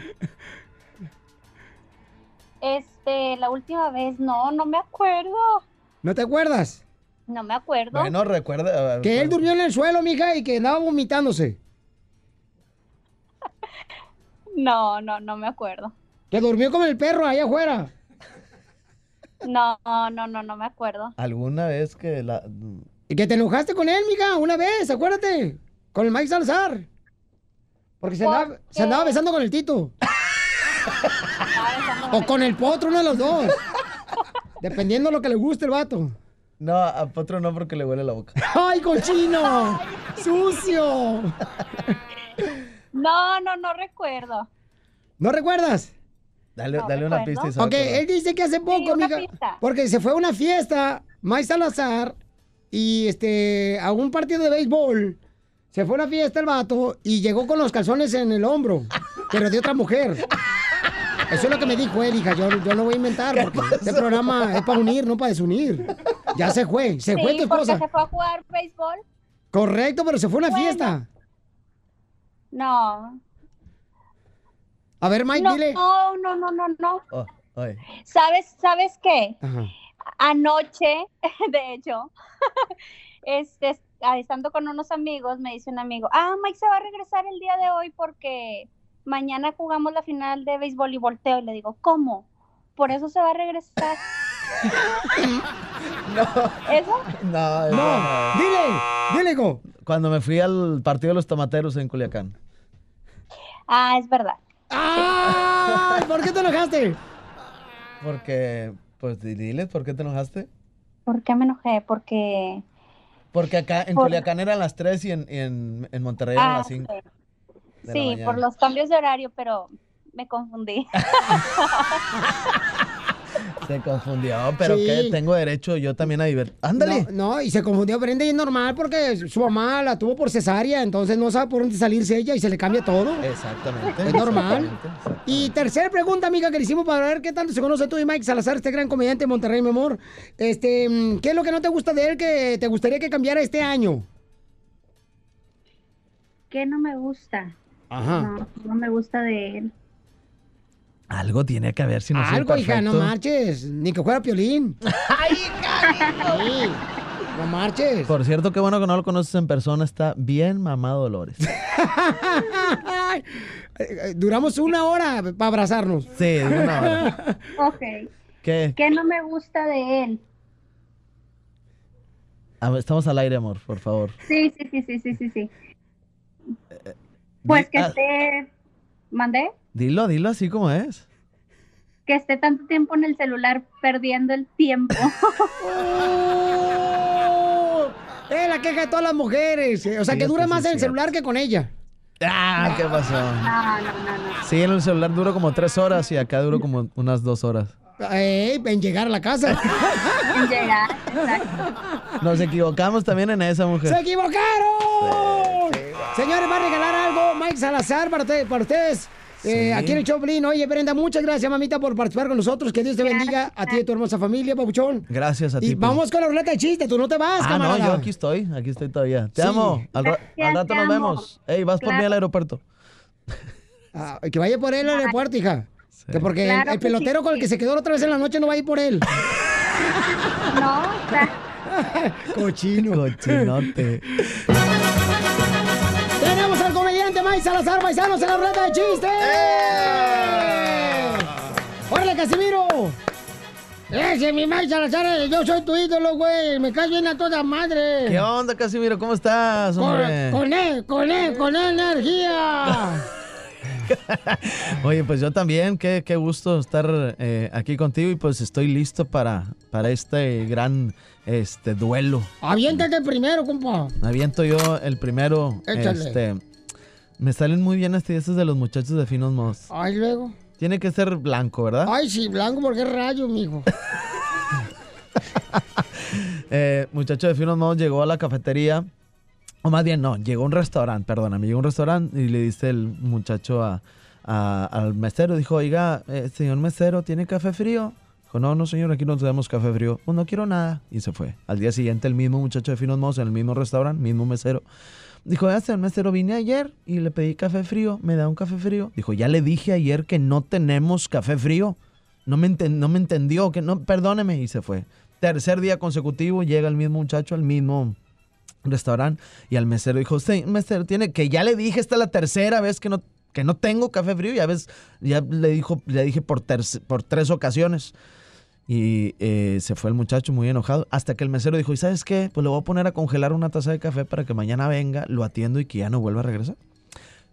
Este, la última vez, no, no me acuerdo. ¿No te acuerdas? No me acuerdo. Bueno, recuerda. Que él durmió en el suelo, mija, y que andaba vomitándose. No, no, no me acuerdo. Que durmió con el perro allá afuera. No, no, no, no me acuerdo. ¿Alguna vez que la... Y que te enojaste con él, mija, una vez, acuérdate. Con el Mike Salazar. Porque se andaba, se andaba besando con el Tito. o con el potro, uno de los dos. Dependiendo de lo que le guste el vato. No, a Potro no porque le huele la boca. ¡Ay, cochino! ¡Sucio! No, no, no recuerdo. ¿No recuerdas? Dale, No dale una pista. Ok, él dice que hace poco, una mija, pista. porque se fue a una fiesta, Mike Salazar, y este, a un partido de béisbol. Se fue a una fiesta el vato y llegó con los calzones en el hombro, pero de otra mujer. Eso es lo que me dijo él, hija. Yo, yo no voy a inventar, porque este programa es para unir, no para desunir. Ya se fue, se fue sí, tu porque esposa. se fue a jugar béisbol. Correcto, pero se fue a una Bueno. fiesta. No. A ver, Mike, no, dile. no, no, no, no, no. Oh. ¿Sabes, sabes qué? Ajá. Anoche, de hecho, este, estando con unos amigos, me dice un amigo, ah, Mike se va a regresar el día de hoy porque mañana jugamos la final de béisbol y volteo y le digo, ¿cómo? Por eso se va a regresar. ¿Eso? No, eso No, no. dile, dile, go. Cuando me fui al partido de los tomateros en Culiacán. Ah, es verdad. ¡Ay! ¿Por qué te enojaste? Porque, pues di- diles, ¿por qué te enojaste? ¿Por qué me enojé? Porque... Porque acá en Por- Culiacán eran las 3 y en, y en, en Monterrey eran Ah, las 5. ok. Sí, por los cambios de horario, pero me confundí. Se confundió, pero Sí. que tengo derecho yo también a divertir. Ándale. No, no, y se confundió Brenda y es normal porque su mamá la tuvo por cesárea, entonces no sabe por dónde salirse ella y se le cambia todo. Exactamente. Es normal. exactamente. Y tercera pregunta, amiga, que le hicimos para ver qué tanto se conoce tú y Mike Salazar, este gran comediante de Monterrey, mi amor. Este, mm, ¿qué es lo que no te gusta de él que te gustaría que cambiara este año? ¿Qué no me gusta? Ajá. No, no me gusta de él. Algo tiene que haber si no soy Algo, hija, no marches. Ni que fuera piolín. ¡Ay, Sí, no marches. Por cierto, qué bueno que no lo conoces en persona. Está bien mamado Dolores. Eh, eh, Duramos una hora para abrazarnos. Sí, una hora. Ok. ¿Qué? ¿Qué no me gusta de él? Ver, Estamos al aire, amor, por favor. Sí, sí, sí, sí, sí, sí, sí. Pues que ah. esté... ¿Mandé? Dilo, dilo así como es. Que esté tanto tiempo en el celular perdiendo el tiempo. ¡Oh! Es la queja de todas las mujeres. O sea, Sí, que dura más en el celular que con ella. Ah, ¿qué pasó? No, no, no, no. Sí, en el celular duro como tres horas y acá duro como unas dos horas. Eh, en llegar a la casa. En llegar, exacto. Nos equivocamos también en esa mujer. ¡Se equivocaron! Señores, va a regalar algo Mike Salazar para ustedes. Eh, Sí. aquí en el Choplin. Oye, Brenda, muchas gracias, mamita, por participar con nosotros. Que Dios te bendiga a ti y a tu hermosa familia, papuchón. Gracias a ti. Y pues. vamos con la ruleta de chiste. Tú no te vas, Ah, camarada. no, yo aquí estoy, aquí estoy todavía. Te Sí. amo. Al, ra- Gracias, al rato nos amo. vemos. Ey, vas por mí al aeropuerto. Ah, que vaya por él al aeropuerto, hija. Que porque el- Claro el, que pelotero sí. con el que se quedó la otra vez en la noche no va a ir por él. No, está... Cochino. Cochinote. Mike Salazar Paisanos en la ruleta de chistes. ¡Órale, Casimiro! Ese es mi Mike Salazar, yo soy tu ídolo, güey. Me caes bien a toda madre. ¿Qué onda, Casimiro? ¿Cómo estás, hombre? Con, con él, con él, con energía. Oye, pues yo también, qué, qué gusto estar eh, aquí contigo y pues estoy listo para, para este gran este duelo. Aviéntate primero, compa. Aviento yo el primero. Échale. Este, me salen muy bien estudiantes de los muchachos de finos modos. Ay, luego. Tiene que ser blanco, ¿verdad? Ay, sí, blanco, porque es rayo, mijo. Eh, muchacho de finos modos llegó a la cafetería. O más bien, no, llegó a un restaurante, perdóname. Llegó a un restaurante y le dice el muchacho a- a- al mesero. Dijo, oiga, eh, señor mesero, ¿tiene café frío? Dijo, no, no, señor, aquí no tenemos café frío. "Oh, no quiero nada. Y se fue. Al día siguiente, el mismo muchacho de finos modos en el mismo restaurante, mismo mesero. Dijo, ya señor mesero, vine ayer y le pedí café frío. ¿Me da un café frío? Dijo, ya le dije ayer que no tenemos café frío. No me, enten- no me entendió, que no, perdóneme. Y se fue. tercer día consecutivo llega el mismo muchacho al mismo restaurante y al mesero dijo, sí, mesero, tiene que ya le dije, esta es la tercera vez que no, que no tengo café frío, ya ves, ya le dijo, le dije por, terc- por tres ocasiones. Y eh, se fue el muchacho muy enojado. Hasta que el mesero dijo, ¿y sabes qué? Pues le voy a poner a congelar una taza de café para que mañana venga, lo atiendo y que ya no vuelva a regresar.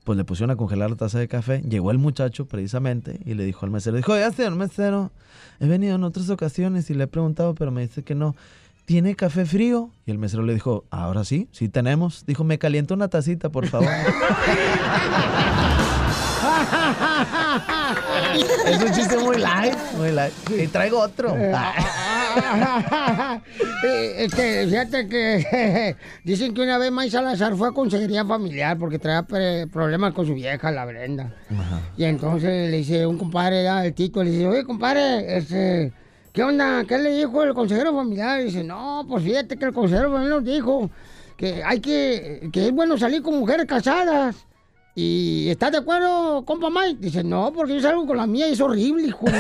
Pues le pusieron a congelar la taza de café. Llegó el muchacho precisamente y le dijo al mesero, dijo, ya señor mesero, he venido en otras ocasiones y le he preguntado, pero me dice que no. ¿Tiene café frío? Y el mesero le dijo, ahora sí, sí tenemos. Dijo, me calienta una tacita, por favor. es un chiste muy light, muy light. Y traigo otro. Eh, este, fíjate que dicen que una vez May Salazar fue a consejería familiar porque traía problemas con su vieja, la Brenda. Y entonces le dice un compadre, el Tito, le dice, oye, compadre, este, ¿qué onda? ¿Qué le dijo el consejero familiar? Y dice, no, pues fíjate que el consejero familiar nos dijo que hay que, que es bueno salir con mujeres casadas. ¿Y estás de acuerdo, compa Mike? Dice, no, porque yo salgo con la mía y es horrible, hijo de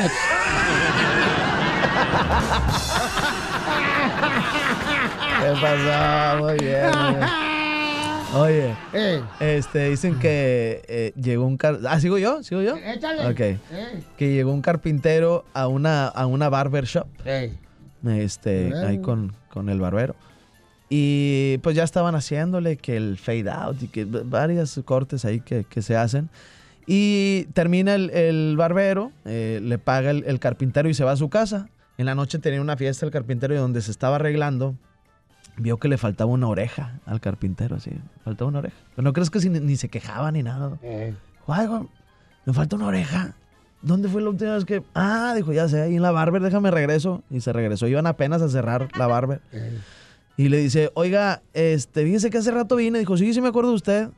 ¿Qué pasó? Muy bien. Oye, Eh. este, dicen que eh, llegó un car... Ah, ¿sigo yo? ¿Sigo yo? Échale. Ok. Eh. Que llegó un carpintero a una, a una barber shop. Ey. Este, ahí con, con el barbero. Y pues ya estaban haciéndole que el fade out y que varios cortes ahí que, que se hacen. Y termina el, el barbero, eh, le paga el, el carpintero y se va a su casa. En la noche tenía una fiesta el carpintero y donde se estaba arreglando, vio que le faltaba una oreja al carpintero, así. Faltaba una oreja. Pero no crees que si- ni, se quejaba ni nada. Dijo, "Ay, güey, me falta una oreja. ¿Dónde fue la última vez que.? Ah, dijo, ya sé, ahí en la barber, déjame regreso. Y se regresó. Iban apenas a cerrar la barber. Y le dice, oiga, este, fíjese que hace rato vine. Dijo, sí, sí me acuerdo de usted.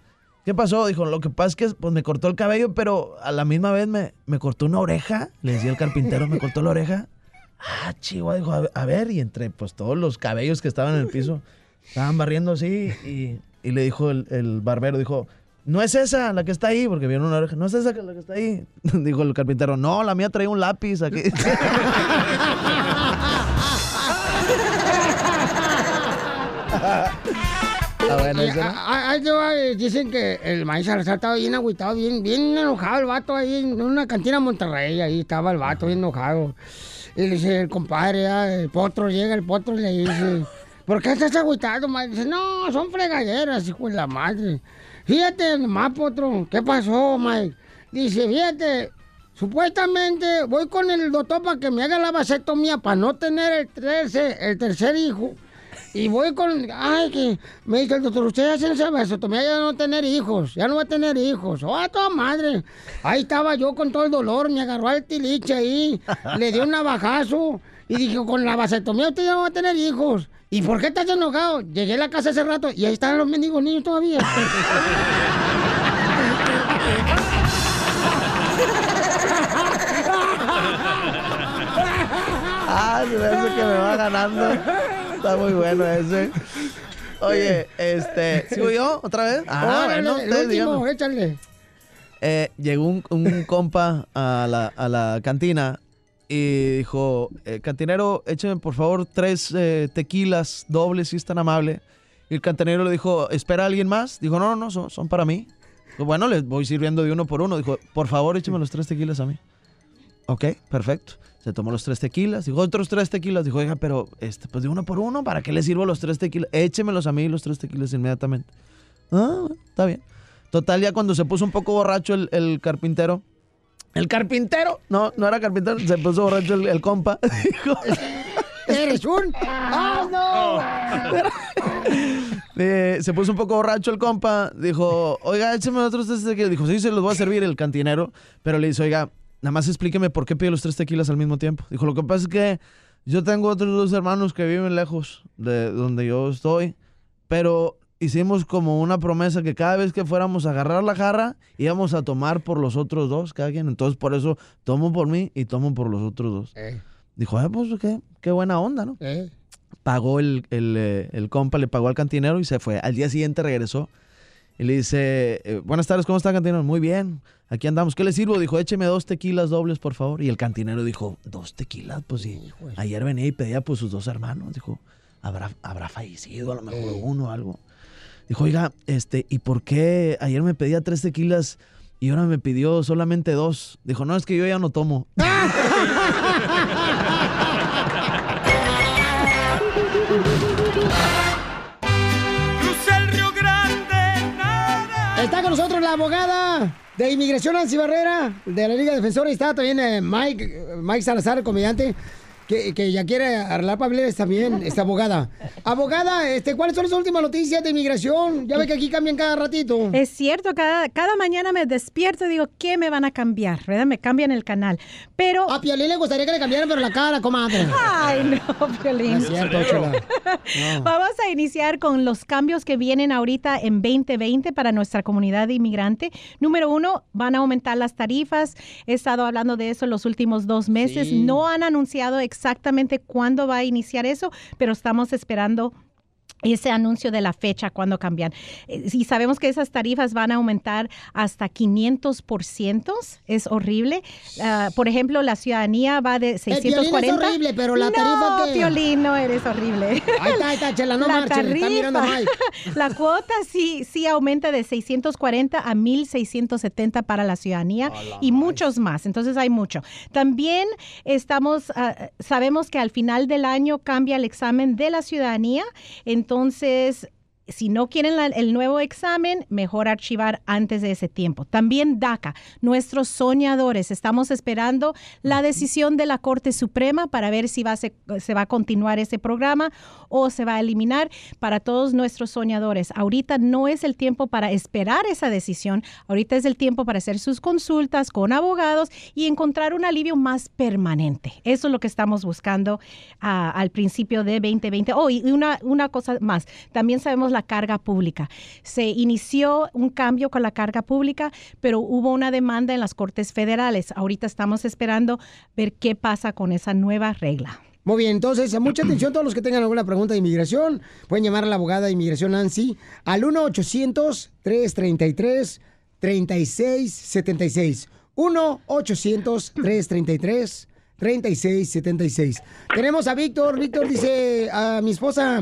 ¿Qué pasó? Dijo, lo que pasa es que pues, me cortó el cabello, pero a la misma vez me, me cortó una oreja. Le decía el carpintero, me cortó la oreja. Ah, chihuahua, dijo, a ver, y entre pues todos los cabellos que estaban en el piso, estaban barriendo así, y, y le dijo el, el barbero, dijo, no es esa la que está ahí, porque vieron una oreja, no es esa la que está ahí. dijo el carpintero, no, la mía traía un lápiz aquí. Bueno, no. ahí te va, eh, dicen que el maíz Salazar estaba bien agüitado, bien, bien enojado el vato ahí en una cantina en Monterrey, ahí estaba el vato bien enojado. Y le dice el compadre, ah, el potro, llega el potro y le dice, ¿por qué estás agüitado, maíz? Dice, no, son fregaderas, hijo de la madre. Fíjate nomás, potro, ¿qué pasó, Mike? Dice, fíjate, supuestamente voy con el doctor para que me haga la vasectomía para no tener el tercer, el tercer hijo. Y voy con, ay, que me dice el doctor, usted hace esa vasectomía ya no va a tener hijos, ya no va a tener hijos. ¡Oh, a toda madre! Ahí estaba yo con todo el dolor, me agarró al tiliche ahí, le dio un navajazo y dijo, con la vasectomía usted ya no va a tener hijos. ¿Y por qué estás enojado? Llegué a la casa hace rato y ahí están los mendigos niños todavía. Ah, se me hace que me va ganando. Está muy bueno ese. Oye, este, ¿sigo yo otra vez? Ah, Órale, bueno, el ustedes último, échale. Eh, llegó un, un compa a la, a la cantina y dijo, eh, cantinero, écheme por favor tres eh, tequilas dobles si es tan amable. Y el cantinero le dijo, ¿espera a alguien más? Dijo, no, no, no, son, son para mí. Dijo, bueno, les voy sirviendo de uno por uno. Dijo, por favor, écheme los tres tequilas a mí. Ok, perfecto. Se tomó los tres tequilas, dijo otros tres tequilas. Dijo, oiga, pero este, pues de uno por uno, ¿para qué le sirvo los tres tequilas? Échemelos a mí los tres tequilas inmediatamente. Ah, está bien. Total, ya cuando se puso un poco borracho el, el carpintero. ¿El carpintero? No, no era carpintero, se puso borracho el, el compa. Dijo, ¡Eres un! ¡Ah, no! eh, se puso un poco borracho el compa. Dijo, oiga, écheme otros tres tequilas. Dijo, sí, se los voy a servir el cantinero. Pero le dice, oiga, nada más explíqueme por qué pide los tres tequilas al mismo tiempo. Dijo, lo que pasa es que yo tengo otros dos hermanos que viven lejos de donde yo estoy. Pero hicimos como una promesa que cada vez que fuéramos a agarrar la jarra, íbamos a tomar por los otros dos, cada quien. Entonces, por eso tomo por mí y tomo por los otros dos. Dijo, ah, pues qué, qué buena onda, ¿no? Pagó el, el, eh, el compa, le pagó al cantinero y se fue. Al día siguiente regresó Y le dice, eh, buenas tardes, ¿cómo está, cantinero? Muy bien, aquí andamos. ¿Qué le sirvo? Dijo, écheme dos tequilas dobles, por favor. Y el cantinero dijo, ¿dos tequilas? Pues sí. Ayer venía y pedía por sus dos hermanos. Dijo, ¿habrá, habrá fallecido a lo mejor uno o algo? Dijo, oiga, este, ¿y por qué ayer me pedía tres tequilas y ahora me pidió solamente dos? Dijo, no, es que yo ya no tomo. abogada de inmigración Nancy Barrera, de la Liga Defensora. Y está también eh, Mike, eh, Mike Salazar, el comediante, que, que ya quiere arreglar papeles también, esta abogada. Abogada, este, ¿cuáles son las últimas noticias de inmigración? Ya ve que aquí cambian cada ratito. Es cierto, cada, cada mañana me despierto y digo, ¿qué me van a cambiar? ¿Verdad? Me cambian el canal. Pero... A Piolín le gustaría que le cambiaran, pero la cara, comadre. Ay, no, Piolín. No es cierto, chula. Vamos a iniciar con los cambios que vienen ahorita en 2020 para nuestra comunidad de inmigrante. Número uno, van a aumentar las tarifas. He estado hablando de eso los últimos dos meses. Sí. No han anunciado exactamente cuándo va a iniciar eso, pero estamos esperando ese anuncio de la fecha cuando cambian. Eh, Y sabemos que esas tarifas van a aumentar hasta 500%, es horrible. Ah, por ejemplo, la ciudadanía va de El Piolín 640. es horrible, pero la no, tarifa que... Piolín, no eres horrible. Ahí está, ahí está, chela, no La marchen, está mirando tarifa, Mike. La cuota sí, sí aumenta de 640 a 1670 para la ciudadanía y muchos más. Entonces hay mucho. También estamos, ah, sabemos que al final del año cambia el examen de la ciudadanía. Entonces, entonces, si no quieren la- el nuevo examen, mejor archivar antes de ese tiempo. También DACA, nuestros soñadores, estamos esperando la decisión de la Corte Suprema para ver si va a se, se va a continuar ese programa o se va a eliminar para todos nuestros soñadores. Ahorita no es el tiempo para esperar esa decisión, ahorita es el tiempo para hacer sus consultas con abogados y encontrar un alivio más permanente. Eso es lo que estamos buscando ah, al principio de 2020. Oh, y una, una cosa más, también sabemos la carga pública. Se inició un cambio con la carga pública, pero hubo una demanda en las Cortes Federales. Ahorita estamos esperando ver qué pasa con esa nueva regla. Muy bien, entonces, mucha atención todos los que tengan alguna pregunta de inmigración. Pueden llamar a la abogada de inmigración Nancy al 1-800-333-3676. 1-800-333-3676. Tenemos a Víctor. Víctor dice, a mi esposa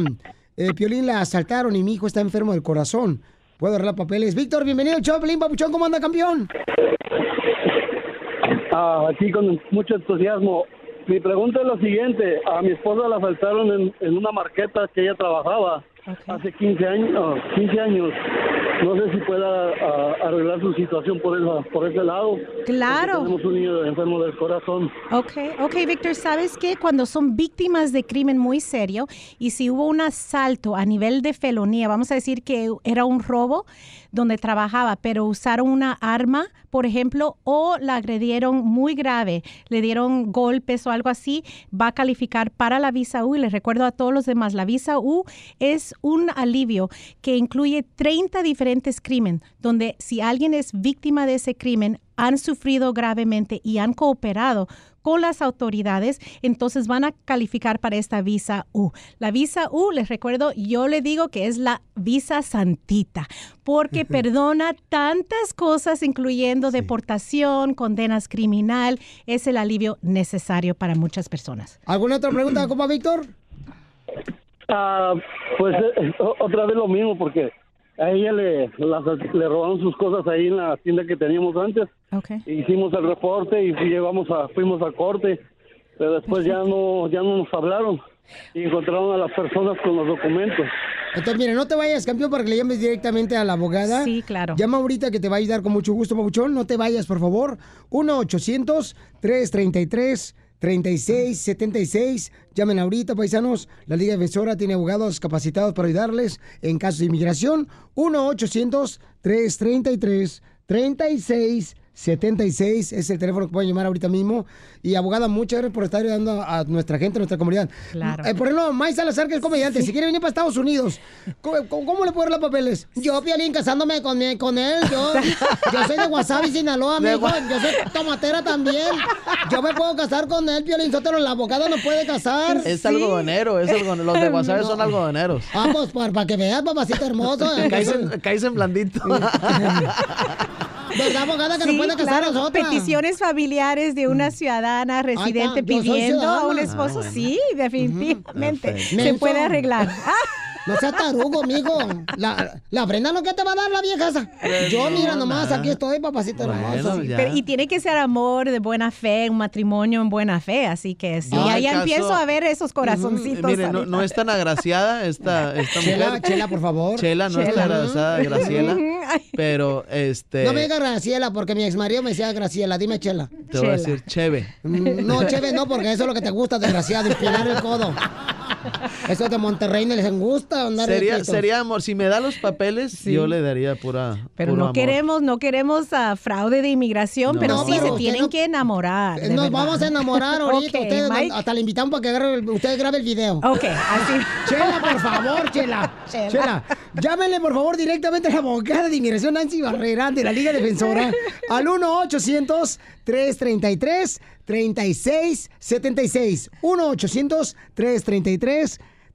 eh, Piolín la asaltaron y mi hijo está enfermo del corazón. Puedo arreglar papeles. Víctor, bienvenido al show, Papuchón. ¿Cómo anda, campeón? Ah, aquí con mucho entusiasmo. Mi pregunta es la siguiente. A mi esposa la asaltaron en una marqueta que ella trabajaba hace 15 años. no, 15 años. No sé si pueda arreglar su situación por, esa, por ese lado. Claro. Tenemos un niño enfermo del corazón. Ok, ok, Víctor, ¿sabes qué? Cuando son víctimas de crimen muy serio y si hubo un asalto a nivel de felonía, vamos a decir que era un robo donde trabajaba, pero usaron una arma, por ejemplo, o la agredieron muy grave, le dieron golpes o algo así, va a calificar para la visa U. Y les recuerdo a todos los demás, la visa U es un alivio que incluye 30 diferentes crímenes, donde si alguien es víctima de ese crimen, han sufrido gravemente y han cooperado con las autoridades, entonces van a calificar para esta visa U. La visa U, les recuerdo, yo le digo que es la visa santita, porque perdona tantas cosas, incluyendo deportación, condenas criminal, es el alivio necesario para muchas personas. ¿Alguna otra pregunta, compa Víctor? Ah, pues eh, otra vez lo mismo, porque a ella le, las- le robaron sus cosas ahí en la tienda que teníamos antes. Okay. Hicimos el reporte y llevamos a, fuimos a corte, pero después ya no, ya no nos hablaron y encontraron a las personas con los documentos. Entonces, mira, no te vayas, campeón, para que le llames directamente a la abogada. Sí, claro. Llama ahorita que te va a ayudar con mucho gusto, Pabuchón. No te vayas, por favor. 1-800-333-3676. Llamen ahorita, paisanos. La Liga Defensora tiene abogados capacitados para ayudarles en casos de inmigración. 1-800-333-3676. 76 es el teléfono que pueden llamar ahorita mismo. Y abogada, muchas gracias por estar ayudando a nuestra gente, a nuestra comunidad. Claro. Eh, por ejemplo, Mike Salazar, que es comediante, si quiere venir para Estados Unidos, ¿cómo, le puedo dar los papeles? Yo, Piolín, casándome con, con él, yo, yo soy de Wasabi, Sinaloa, amigo, yo soy tomatera también. Yo me puedo casar con él, Piolín Sotelo, la abogada no puede casar. Es algodonero, es algodonero. Los de WhatsApp son algodoneros. Ah, pues para, que veas, papacito hermoso. En, caes en blandito. ¿Verdad, abogada, que Sí, nos puede casar claro, a nosotras? Peticiones familiares de una ciudadana residente está, yo soy pidiendo a un ciudadana. esposo. Ah, bueno. Sí, definitivamente. Se puede arreglar. No seas tarugo, mijo. La, la Brenda no que te va a dar la vieja esa. Yo, mira nomás, aquí estoy, papacito hermoso. Pero- y tiene que ser amor de buena fe, un matrimonio en buena fe. Así que sí, No, ahí caso- empiezo a ver esos corazoncitos. Mire, no, ahorita. no es tan agraciada esta, esta Chela, mujer. Chela, por favor. Chela, no es tan agraciada, Graciela. Pero, este... No me digas Graciela, porque mi ex marido me decía Graciela. Dime Chela. Te voy a decir Cheve. Mm, No, Cheve, no, porque eso es lo que te gusta, desgraciado, empinar el codo. Eso de Monterrey no les gusta andar Sería, sería amor. Si me da los papeles, yo le daría pura. Pero puro no amor. queremos, no queremos ah, fraude de inmigración, No. pero No, sí pero se tienen no- que enamorar. Nos verdad. vamos a enamorar ahorita. Ok, ustedes, Mike. hasta le invitamos para que agarre- usted grabe el video. Ok, así. Chela, por favor, Chela. Chela. Chela. Llámenle, por favor, directamente a la abogada de inmigración Nancy Barrera de la Liga Defensora al 1-800-333-3676.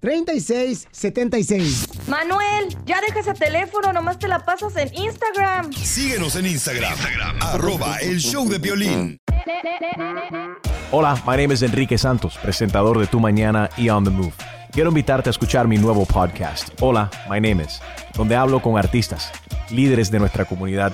1-800-333-3676. Manuel, ya deja ese teléfono, nomás te la pasas en Instagram. Síguenos en Instagram, arroba el show de violín. Hola, my name is Enrique Santos, presentador de Tu Mañana y On the Move. Quiero invitarte a escuchar mi nuevo podcast, Hola, my name is, donde hablo con artistas, líderes de nuestra comunidad